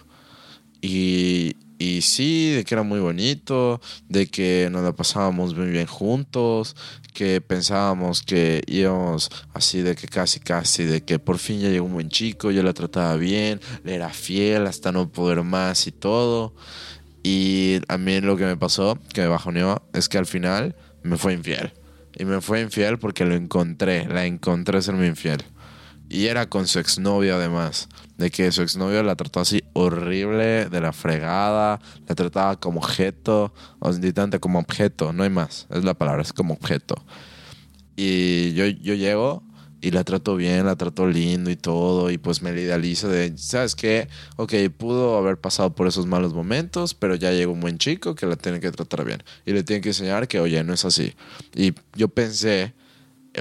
Y, y sí, de que era muy bonito, de que nos la pasábamos muy bien juntos, que pensábamos que íbamos así de que casi casi, de que por fin ya llegó un buen chico, yo la trataba bien, le era fiel hasta no poder más y todo. Y a mí lo que me pasó, que me bajoneó, es que al final me fue infiel. Y me fue infiel porque lo encontré, la encontré serme infiel. Y era con su exnovio además. De que su exnovio la trató así horrible, de la fregada, la trataba como objeto, o tanto como objeto, no hay más, es la palabra, es como objeto. Y yo, yo llego y la trato bien, la trato lindo y todo, y pues me la idealizo de, ¿sabes qué? Ok, pudo haber pasado por esos malos momentos, pero ya llegó un buen chico que la tiene que tratar bien y le tiene que enseñar que, oye, no es así. Y yo pensé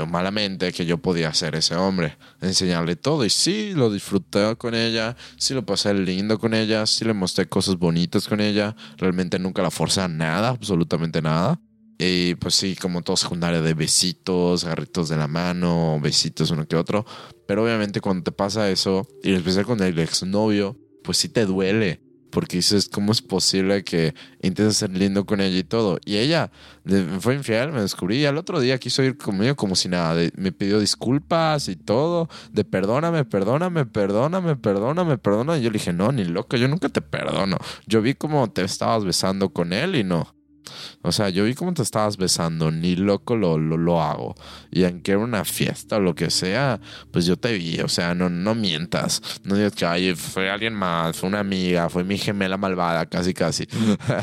malamente que yo podía ser ese hombre, enseñarle todo. Y sí, lo disfruté con ella, sí lo pasé lindo con ella, sí le mostré cosas bonitas con ella. Realmente nunca la forcé a nada, absolutamente nada. Y pues sí, como todo secundario de besitos, agarritos de la mano, besitos uno que otro. Pero obviamente cuando te pasa eso, y en especial con el exnovio, pues sí te duele. Porque dices, ¿cómo es posible que intentes ser lindo con ella y todo? Y ella me fue infiel, me descubrí. Y al otro día quiso ir conmigo como si nada. me pidió disculpas y todo. De perdóname, perdóname, perdóname, perdóname, perdóname. Y yo le dije, no, ni loco, yo nunca te perdono. Yo vi cómo te estabas besando con él y no. O sea, yo vi cómo te estabas besando, ni loco lo, lo, hago. Y aunque era una fiesta o lo que sea, pues yo te vi. O sea, no, no mientas. No digas que fue alguien más, fue una amiga, fue mi gemela malvada, casi, casi.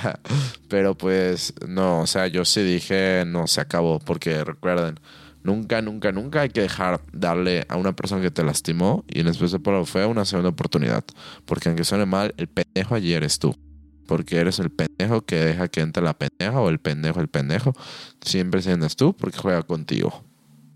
Pero pues, no, o sea, yo sí dije, no, se acabó. Porque recuerden, nunca, nunca, nunca hay que dejar darle a una persona que te lastimó y en especial por lo feo una segunda oportunidad. Porque aunque suene mal, el pendejo allí eres tú porque eres el pendejo que deja que entre la pendeja o el pendejo el pendejo. Siempre sientas tú porque juega contigo.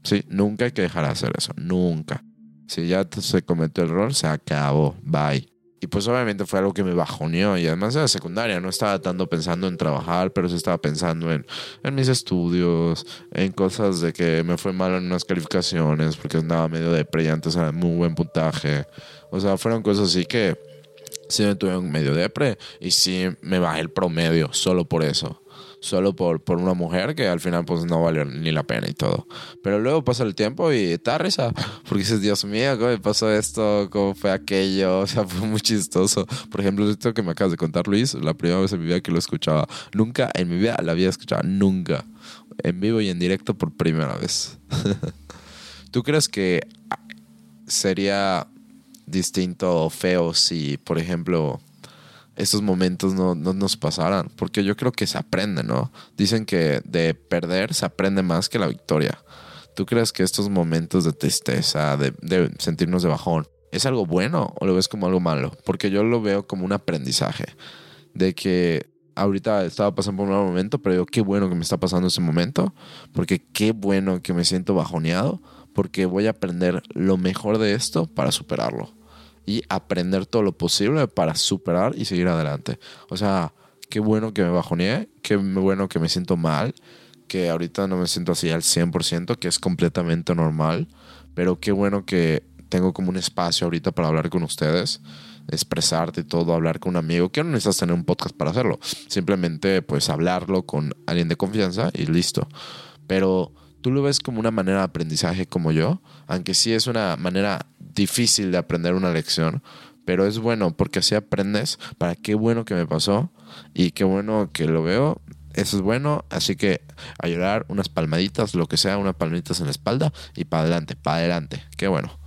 Sí, nunca hay que dejar de hacer eso, nunca. Si ya se cometió el rol, se acabó, bye. Y pues obviamente fue algo que me bajoneó y además de la secundaria no estaba tanto pensando en trabajar, pero sí estaba pensando en, en mis estudios, en cosas de que me fue mal en unas calificaciones porque andaba medio de y antes era muy buen puntaje. O sea, fueron cosas así que sí me tuve un medio depre y sí me bajé el promedio solo por eso. Solo por, por una mujer que al final pues no valió ni la pena y todo. Pero luego pasa el tiempo y está risa. Porque dices, Dios mío, ¿cómo me pasó esto? ¿Cómo fue aquello? O sea, fue muy chistoso. Por ejemplo, esto que me acabas de contar, Luis, la primera vez en mi vida que lo escuchaba. Nunca en mi vida la había escuchado. Nunca. En vivo y en directo por primera vez. ¿Tú crees que sería distinto o feo si, por ejemplo, estos momentos no, nos pasaran. Porque yo creo que se aprende, ¿no? Dicen que de perder se aprende más que la victoria. ¿Tú crees que estos momentos de tristeza, de, de sentirnos de bajón, es algo bueno o lo ves como algo malo? Porque yo lo veo como un aprendizaje. De que ahorita estaba pasando por un mal momento, pero digo, qué bueno que me está pasando ese momento. Porque qué bueno que me siento bajoneado. Porque voy a aprender lo mejor de esto para superarlo y aprender todo lo posible para superar y seguir adelante. O sea, qué bueno que me bajoneé, qué bueno que me siento mal, que ahorita no me siento así al 100%, que es completamente normal, pero qué bueno que tengo como un espacio ahorita para hablar con ustedes, expresarte todo, hablar con un amigo, que no necesitas tener un podcast para hacerlo, simplemente pues hablarlo con alguien de confianza y listo. Pero tú lo ves como una manera de aprendizaje como yo, aunque sí es una manera difícil de aprender una lección, pero es bueno porque así aprendes para qué bueno que me pasó y qué bueno que lo veo. Eso es bueno, así que a llorar unas palmaditas, lo que sea, unas palmaditas en la espalda y para adelante, para adelante. Qué bueno.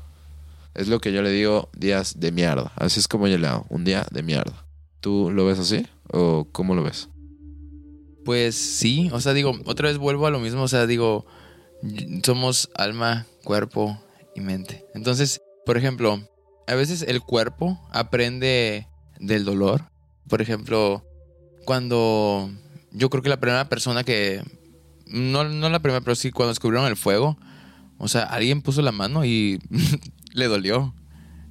Es lo que yo le digo días de mierda. Así es como yo le un día de mierda. ¿Tú lo ves así o cómo lo ves? Pues sí, o sea, digo, otra vez vuelvo a lo mismo, o sea, digo, somos alma, cuerpo y mente. Entonces, por ejemplo, a veces el cuerpo aprende del dolor. Por ejemplo, cuando yo creo que la primera persona que, no, no la primera, pero sí cuando descubrieron el fuego, o sea, alguien puso la mano y le dolió.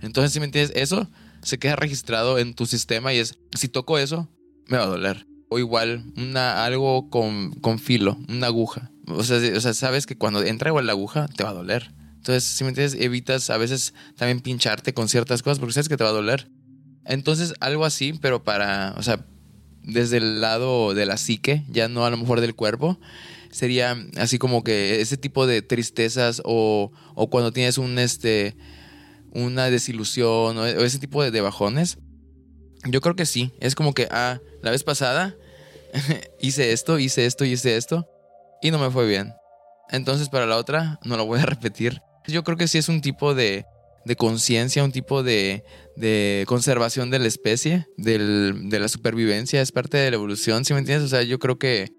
Entonces, si me entiendes, eso se queda registrado en tu sistema y es, si toco eso, me va a doler. O igual, una, algo con, con filo, una aguja. O sea, o sea, sabes que cuando entra igual la aguja, te va a doler. Entonces, si me entiendes, evitas a veces también pincharte con ciertas cosas porque sabes que te va a doler. Entonces, algo así, pero para, o sea, desde el lado de la psique, ya no a lo mejor del cuerpo, sería así como que ese tipo de tristezas o, o cuando tienes un, este, una desilusión o ese tipo de, bajones. Yo creo que sí, es como que, ah, la vez pasada hice esto, hice esto, hice esto y no me fue bien. Entonces para la otra no lo voy a repetir. Yo creo que sí es un tipo de, conciencia, un tipo de, conservación de la especie, de la supervivencia, es parte de la evolución, ¿sí me entiendes? O sea, yo creo que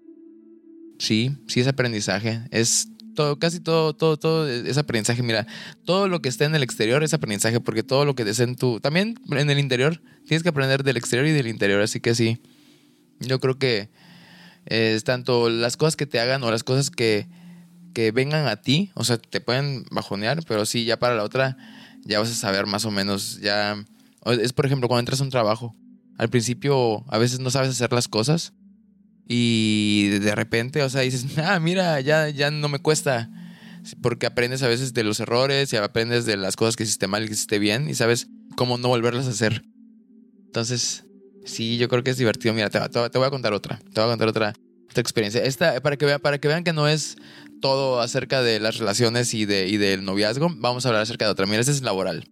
sí, sí es aprendizaje, es todo, casi todo, todo, todo es aprendizaje. Mira, todo lo que está en el exterior es aprendizaje, porque todo lo que es en tu, también en el interior, tienes que aprender del exterior y del interior, así que sí, yo creo que es tanto las cosas que te hagan o las cosas que, que vengan a ti, o sea, te pueden bajonear, pero sí, ya para la otra, ya vas a saber más o menos, ya, es por ejemplo cuando entras a un trabajo, al principio a veces no sabes hacer las cosas y de repente, o sea, dices, ah, mira, ya, ya no me cuesta. Porque aprendes a veces de los errores y aprendes de las cosas que hiciste mal y que hiciste bien y sabes cómo no volverlas a hacer. Entonces, sí, yo creo que es divertido. Mira, te, te, voy a contar otra. Te voy a contar otra, otra experiencia. Esta, para que, para que vean que no es todo acerca de las relaciones y, de, y del noviazgo, vamos a hablar acerca de otra. Mira, esta es laboral.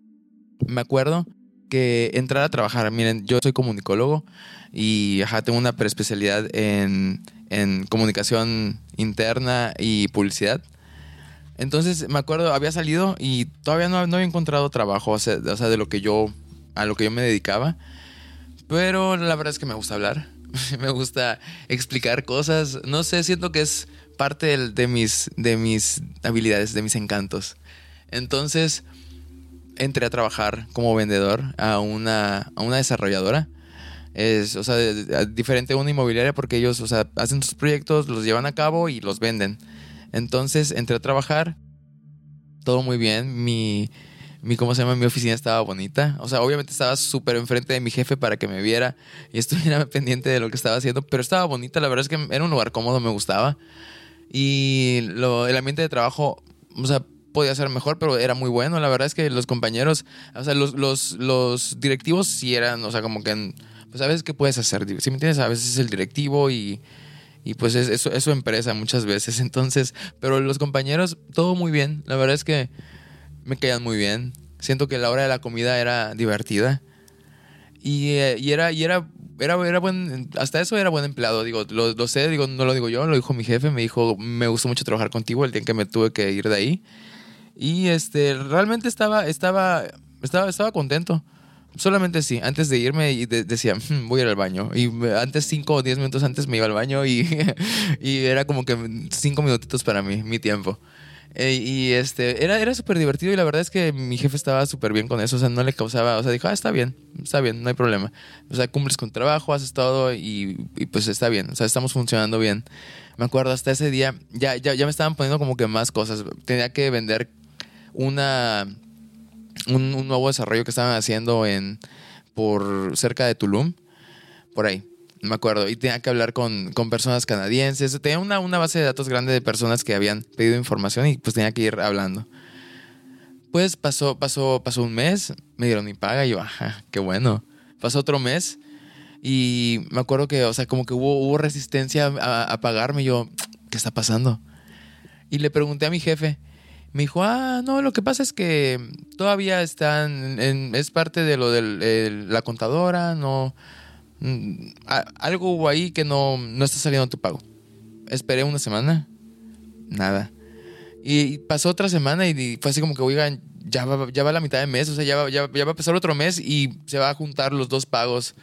Me acuerdo que entrar a trabajar, miren, yo soy comunicólogo y ajá, tengo una preespecialidad en, en comunicación interna y publicidad. Entonces me acuerdo, había salido y todavía no, no había encontrado trabajo, o sea, de lo que yo, a lo que yo me dedicaba. Pero la verdad es que me gusta hablar, me gusta explicar cosas. No sé, siento que es parte de, mis, de mis habilidades, de mis encantos. Entonces entré a trabajar como vendedor a una, a una desarrolladora es, o sea, diferente a una inmobiliaria porque ellos, o sea, hacen sus proyectos, los llevan a cabo y los venden. Entonces entré a trabajar, todo muy bien, mi, mi, ¿cómo se llama? Mi oficina estaba bonita. O sea, obviamente estaba súper enfrente de mi jefe para que me viera y estuviera pendiente de lo que estaba haciendo, pero estaba bonita, la verdad es que era un lugar cómodo, me gustaba. Y lo, el ambiente de trabajo, o sea, podía ser mejor, pero era muy bueno. La verdad es que los compañeros, o sea, los, los, los directivos sí eran, o sea, como que pues a veces qué puedes hacer, si me entiendes, a veces es el directivo y, y pues es, es, su empresa muchas veces, entonces, pero los compañeros, todo muy bien, la verdad es que me caían muy bien, siento que la hora de la comida era divertida. Y, eh, y era, y era, era, era buen, hasta eso era buen empleado, digo, lo, lo, sé, digo, no lo digo yo, lo dijo mi jefe, me dijo, me gustó mucho trabajar contigo el día en que me tuve que ir de ahí y este, realmente estaba, estaba, estaba, estaba contento. Solamente sí, antes de irme y decía, hmm, voy a ir al baño. Y antes, cinco o diez minutos antes me iba al baño y, y era como que cinco minutitos para mí, mi tiempo. E, y este, era, era súper divertido y la verdad es que mi jefe estaba súper bien con eso, o sea, no le causaba, o sea, dijo, ah, está bien, está bien, no hay problema. O sea, cumples con trabajo, haces todo y, y pues está bien, o sea, estamos funcionando bien. Me acuerdo, hasta ese día ya, ya, ya me estaban poniendo como que más cosas. Tenía que vender una un, nuevo desarrollo que estaban haciendo en por cerca de Tulum, por ahí, me acuerdo, y tenía que hablar con, personas canadienses, tenía una, una, base de datos grande de personas que habían pedido información y pues tenía que ir hablando. Pues pasó, pasó, pasó un mes, me dieron mi paga y yo, ajá, qué bueno. Pasó otro mes y me acuerdo que, o sea, como que hubo, hubo resistencia a, a pagarme y yo, ¿qué está pasando? Y le pregunté a mi jefe, me dijo, ah, no, lo que pasa es que todavía están, en, es parte de lo de la contadora, no, algo hubo ahí que no, no está saliendo tu pago. Esperé una semana, nada. Y pasó otra semana y fue así como que, oigan, ya va, ya va la mitad del mes, o sea, ya va, ya, ya va a pasar otro mes y se va a juntar los dos pagos.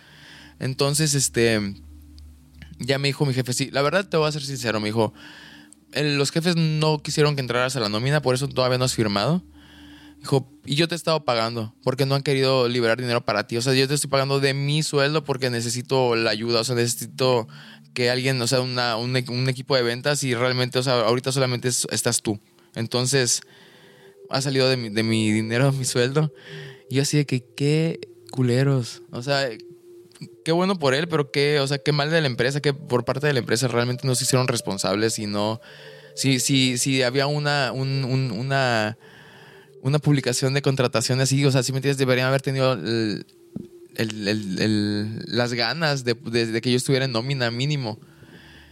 Entonces, este, ya me dijo mi jefe, sí, la verdad te voy a ser sincero, me dijo, los jefes no quisieron que entraras a la nómina, por eso todavía no has firmado. Dijo, y yo te he estado pagando, porque no han querido liberar dinero para ti. O sea, yo te estoy pagando de mi sueldo porque necesito la ayuda, o sea, necesito que alguien, o sea, una, un, equipo de ventas y realmente, o sea, ahorita solamente estás tú. Entonces, ha salido de mi, de mi dinero, mi sueldo. Y yo así de que, qué culeros. O sea, qué bueno por él, pero qué, o sea, qué mal de la empresa, que por parte de la empresa realmente no se hicieron responsables y no. Si, si, si había una, una, una publicación de contratación así, o sea, si me entiendes, deberían haber tenido las ganas de, que yo estuviera en nómina mínimo.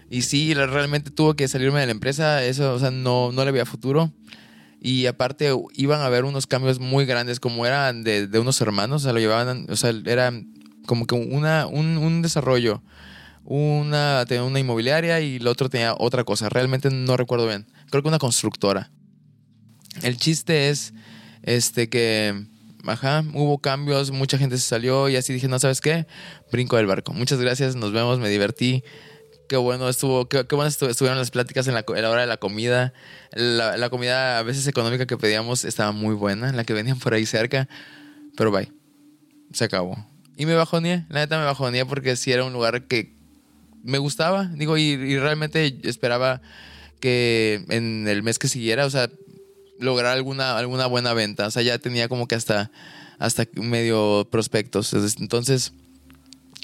Y sí, realmente tuvo que salirme de la empresa, eso, o sea, no, no le veía futuro. Y aparte iban a haber unos cambios muy grandes, como eran de, de unos hermanos, o sea, lo llevaban, o sea, eran como que una, un, desarrollo. Una tenía una inmobiliaria y el otro tenía otra cosa. Realmente no recuerdo bien. Creo que una constructora. El chiste es este que ajá, hubo cambios, mucha gente se salió y así dije, no sabes qué, brinco del barco. Muchas gracias, nos vemos, me divertí. qué bueno estuvo, qué, qué estuvieron las pláticas en la, la hora de la comida. La, la comida a veces económica que pedíamos estaba muy buena, la que venían por ahí cerca. Pero bye, se acabó. Y me bajoneé, la neta me bajoneé porque sí era un lugar que me gustaba, digo, y, y realmente esperaba que en el mes que siguiera, o sea, lograr alguna, alguna buena venta. O sea, ya tenía como que hasta, hasta medio prospectos. Entonces,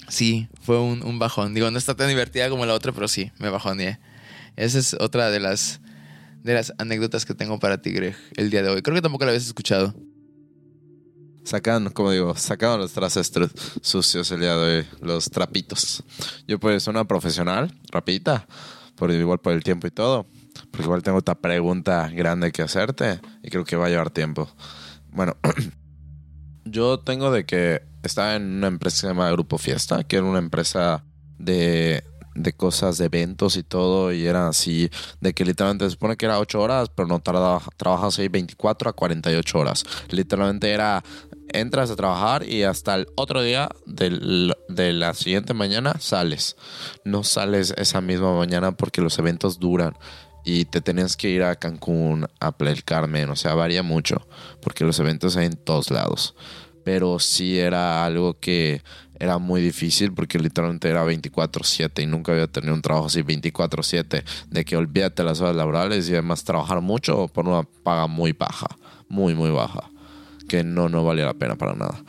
sí, fue un, un bajón. Digo, no está tan divertida como la otra, pero sí, me bajoneé. Esa es otra de las, de las anécdotas que tengo para ti, Greg, el día de hoy. Creo que tampoco la habías escuchado. Sacan, como digo, sacaron los tru- sucios el día de hoy, los trapitos. Yo pues una profesional, rapidita, por igual por el tiempo y todo, porque igual tengo otra pregunta grande que hacerte y creo que va a llevar tiempo. Bueno, yo tengo de que estaba en una empresa que se llama Grupo Fiesta, que era una empresa de, de cosas, de eventos y todo, y era así, de que literalmente se supone que era 8 horas, pero no tardaba, trabajas ahí 24 a 48 horas. Literalmente era, entras a trabajar y hasta el otro día del- de la siguiente mañana sales. No sales esa misma mañana porque los eventos duran. Y te tenías que ir a Cancún, a Playa del Carmen, o sea, varía mucho, porque los eventos hay en todos lados pero sí era algo que era muy difícil porque literalmente era 24/7 y nunca había tenido un trabajo así 24/7 de que olvídate las horas laborales y además trabajar mucho por una paga muy baja, muy muy baja, que no no valía la pena para nada.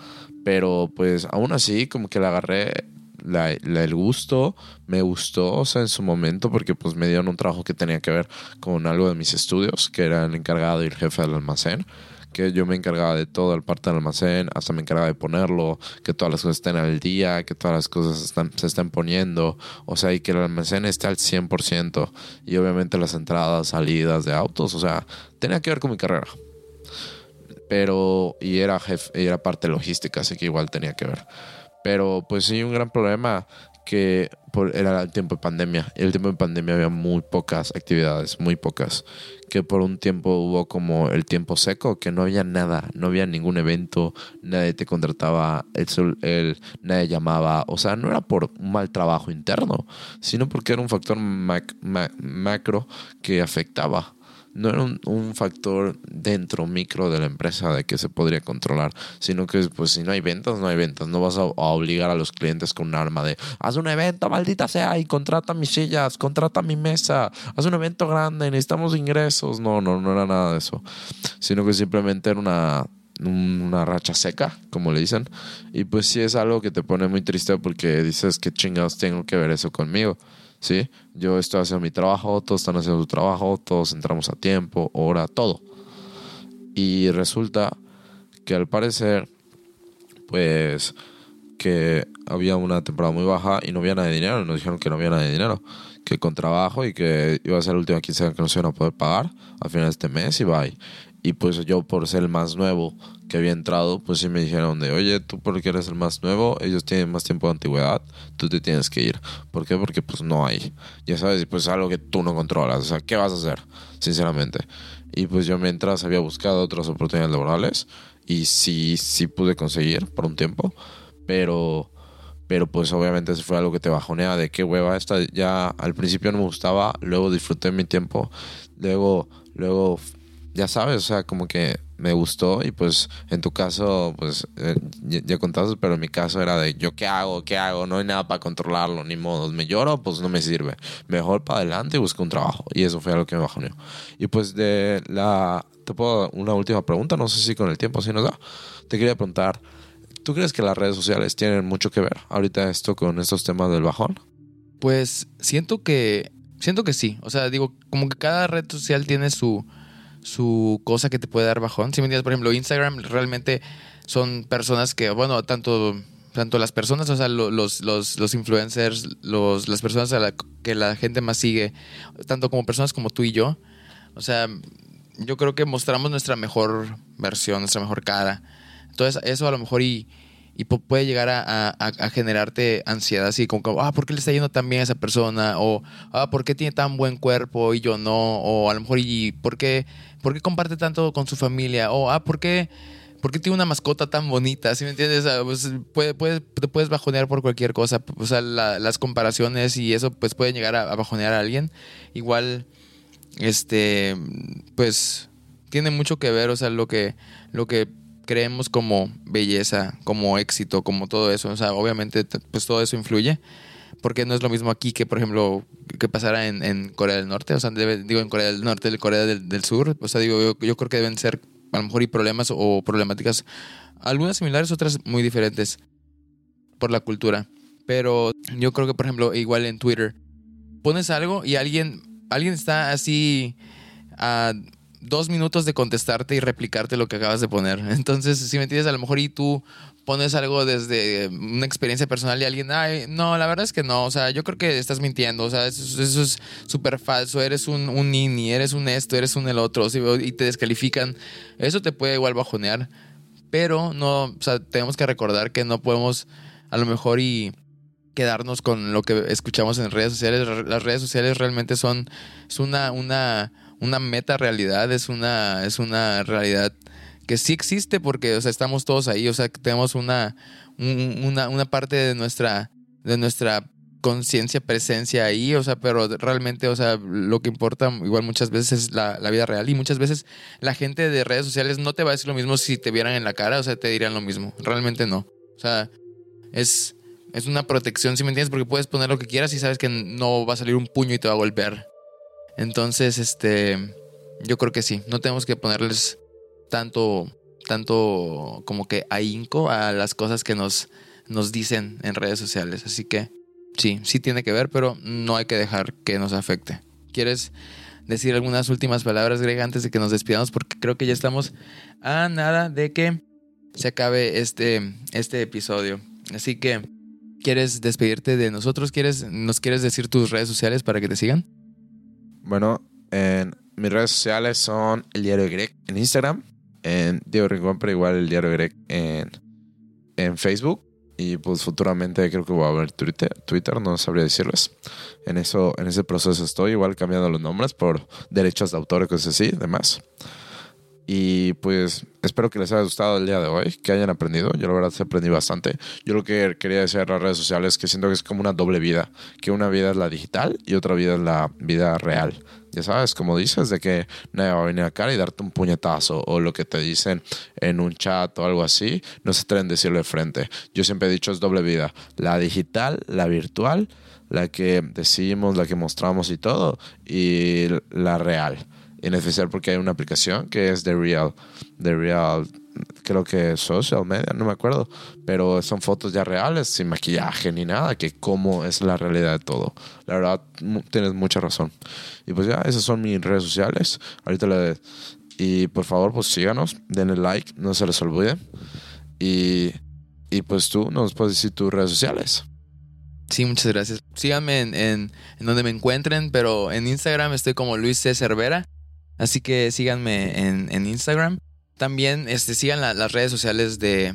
Pero pues aún así como que le agarré la- el gusto, me gustó, o sea, en su momento, porque pues me dieron un trabajo que tenía que ver con algo de mis estudios, que era el encargado y el jefe del almacén que yo me encargaba de toda la parte del almacén, hasta me encargaba de ponerlo, que todas las cosas estén al día, que todas las cosas están- se estén poniendo, o sea, y que el almacén esté al 100%, y obviamente las entradas, salidas de autos, o sea, tenía que ver con mi carrera. Pero, y era jefe, y era parte logística, así que igual tenía que ver. Pero pues sí, un gran problema que por, era el tiempo de pandemia. El tiempo de pandemia había muy pocas actividades, muy pocas. Que por un tiempo hubo como el tiempo seco, que no había nada, no había ningún evento, nadie te contrataba, el, el- nadie llamaba. O sea, no era por un mal trabajo interno, sino porque era un factor mac- ma- macro que afectaba no era un, un factor dentro micro de la empresa de que se podría controlar, sino que pues si no hay ventas, no hay ventas. No vas a, obligar a los clientes con un arma de haz un evento, maldita sea, y contrata mis sillas, contrata mi mesa, haz un evento grande, necesitamos ingresos. No, no, no era nada de eso. Sino que simplemente era una una racha seca, como le dicen. Y pues sí es algo que te pone muy triste porque dices que chingados tengo que ver eso conmigo. ¿Sí? Yo estoy haciendo mi trabajo, todos están haciendo su trabajo, todos entramos a tiempo, hora, todo. Y resulta que al parecer, pues, que había una temporada muy baja y no había nada de dinero. Nos dijeron que no había nada de dinero, que con trabajo y que iba a ser la última quincena que no se iban a poder pagar al final de este mes y bye. Y pues yo por ser el más nuevo que había entrado, pues sí me dijeron de, oye, tú porque eres el más nuevo, ellos tienen más tiempo de antigüedad, tú te tienes que ir. ¿Por qué? Porque pues no hay. Ya sabes, y pues es algo que tú no controlas. O sea, ¿qué vas a hacer? Sinceramente. Y pues yo mientras había buscado otras oportunidades laborales y sí, sí pude conseguir por un tiempo, pero... Pero pues obviamente eso fue algo que te bajonea de qué hueva esta ya al principio no me gustaba, luego disfruté mi tiempo, luego luego ya sabes, o sea, como que me gustó y pues en tu caso, pues eh, ya, ya contaste, pero en mi caso era de yo qué hago, qué hago, no hay nada para controlarlo, ni modo, me lloro, pues no me sirve. Mejor para adelante y busco un trabajo. Y eso fue algo que me bajoneó. Y pues de la, te puedo una última pregunta, no sé si con el tiempo sí nos da. Te quería preguntar, ¿tú crees que las redes sociales tienen mucho que ver ahorita esto con estos temas del bajón? Pues siento que, siento que sí. O sea, digo, como que cada red social tiene su, su cosa que te puede dar bajón. Si me entiendes, por ejemplo, Instagram realmente son personas que, bueno, tanto, tanto las personas, o sea, lo- los, los, los influencers, los, las personas a la que la gente más sigue, tanto como personas como tú y yo, o sea, yo creo que mostramos nuestra mejor versión, nuestra mejor cara. Entonces, eso a lo mejor y, y pu- puede llegar a, generarte ansiedad, así como, ah, ¿por qué le está yendo tan bien a esa persona? O, ah, ¿por qué tiene tan buen cuerpo y yo no? O a lo mejor, ¿y por qué, por qué comparte tanto con su familia? O, ah, ¿por qué, ¿por qué tiene una mascota tan bonita? ¿Sí me entiendes? Pues, puede, te puedes bajonear por cualquier cosa. O sea, las comparaciones y eso pues pueden llegar a, bajonear a alguien. Igual, este, pues tiene mucho que ver, o sea, lo que, lo que creemos como belleza, como éxito, como todo eso. O sea, obviamente, pues todo eso influye. Porque no es lo mismo aquí que, por ejemplo, que pasara en, Corea del Norte. O sea, digo, en Corea del Norte, en Corea del, Sur. O sea, digo, yo, creo que deben ser a lo mejor y problemas o problemáticas, algunas similares, otras muy diferentes por la cultura. Pero yo creo que, por ejemplo, igual en Twitter, pones algo y alguien, alguien está así a dos minutos de contestarte y replicarte lo que acabas de poner. Entonces, si me entiendes, a lo mejor y tú pones algo desde una experiencia personal y alguien, ay, no, la verdad es que no, o sea, yo creo que estás mintiendo, o sea, eso, es súper falso, eres un, un nini, eres un esto, eres un el otro, y te descalifican, eso te puede igual bajonear, pero no, o sea, tenemos que recordar que no podemos a lo mejor y quedarnos con lo que escuchamos en redes sociales, las redes sociales realmente son, es una, una, una meta realidad, es una, es una realidad que sí existe porque, o sea, estamos todos ahí, o sea, tenemos una, una, una parte de nuestra, de nuestra conciencia, presencia ahí, o sea, pero realmente, o sea, lo que importa igual muchas veces es la, la, vida real y muchas veces la gente de redes sociales no te va a decir lo mismo si te vieran en la cara, o sea, te dirían lo mismo, realmente no, o sea, es, es una protección, si me entiendes, porque puedes poner lo que quieras y sabes que no va a salir un puño y te va a golpear. Entonces, este, yo creo que sí, no tenemos que ponerles tanto, tanto como que ahínco a las cosas que nos, nos dicen en redes sociales. Así que sí, sí tiene que ver, pero no hay que dejar que nos afecte. ¿Quieres decir algunas últimas palabras, Greg, antes de que nos despidamos? Porque creo que ya estamos a nada de que se acabe este, este episodio. Así que, ¿quieres despedirte de nosotros? ¿Quieres, ¿Nos quieres decir tus redes sociales para que te sigan? Bueno, en mis redes sociales son el diario Greg en Instagram, en Diego Rincón, pero igual el diario Greg en, en Facebook. Y pues futuramente creo que voy a ver Twitter, Twitter, no sabría decirles. En eso, en ese proceso estoy, igual cambiando los nombres por derechos de autor y cosas así, demás. Y pues espero que les haya gustado el día de hoy, que hayan aprendido. Yo la verdad aprendí bastante. Yo lo que quería decir en las redes sociales es que siento que es como una doble vida, que una vida es la digital y otra vida es la vida real. Ya sabes, como dices, de que nadie va a venir acá y darte un puñetazo o lo que te dicen en un chat o algo así, no se atreven a decirlo de frente. Yo siempre he dicho es doble vida, la digital, la virtual, la que decimos, la que mostramos y todo, y la real en especial porque hay una aplicación que es The Real, The Real, creo que social media, no me acuerdo, pero son fotos ya reales, sin maquillaje ni nada, que cómo es la realidad de todo. La verdad, tienes mucha razón. Y pues ya, esas son mis redes sociales. Ahorita le... Y por favor, pues síganos, denle like, no se les olvide. Y, y pues tú nos puedes decir tus redes sociales. Sí, muchas gracias. Síganme en, en, en, donde me encuentren, pero en Instagram estoy como Luis C. Cervera. Así que síganme en, Instagram. También este, sigan las redes sociales de,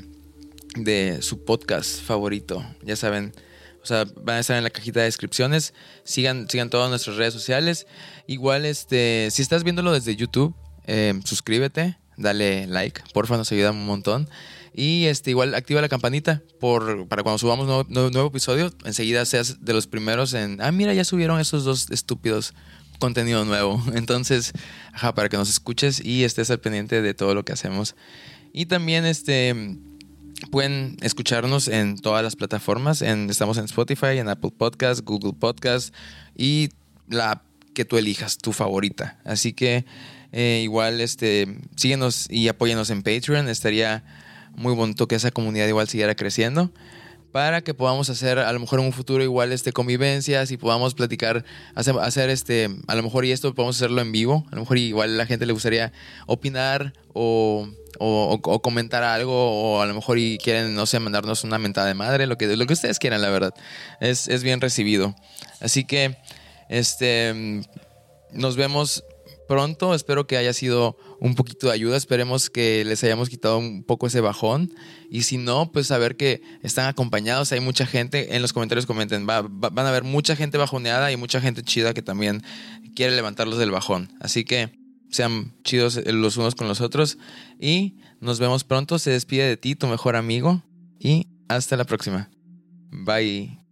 de su podcast favorito. Ya saben, o sea, van a estar en la cajita de descripciones. Sigan, sigan todas nuestras redes sociales. Igual, este, si estás viéndolo desde YouTube, eh, suscríbete, dale like, porfa, nos ayuda un montón. Y este, igual activa la campanita por, para cuando subamos nuevo, nuevo, nuevo episodio, enseguida seas de los primeros en, ah, mira, ya subieron esos dos estúpidos contenido nuevo. Entonces, ajá, para que nos escuches y estés al pendiente de todo lo que hacemos. Y también este pueden escucharnos en todas las plataformas. En, estamos en Spotify, en Apple Podcast, Google Podcast y la que tú elijas, tu favorita. Así que eh, igual este síguenos y apóyanos en Patreon. Estaría muy bonito que esa comunidad igual siguiera creciendo para que podamos hacer a lo mejor en un futuro igual este convivencias y podamos platicar, hacer, hacer este, a lo mejor y esto podemos hacerlo en vivo, a lo mejor igual la gente le gustaría opinar o, o, comentar algo o a lo mejor y quieren, no sé, mandarnos una mentada de madre, lo que, lo que ustedes quieran, la verdad, es, es bien recibido. Así que, este, nos vemos pronto. Espero que haya sido un poquito de ayuda. Esperemos que les hayamos quitado un poco ese bajón. Y si no, pues saber que están acompañados. Hay mucha gente. En los comentarios comenten. van a haber mucha gente bajoneada y mucha gente chida que también quiere levantarlos del bajón. Así que sean chidos los unos con los otros. Y nos vemos pronto. Se despide de ti, tu mejor amigo. Y hasta la próxima. Bye.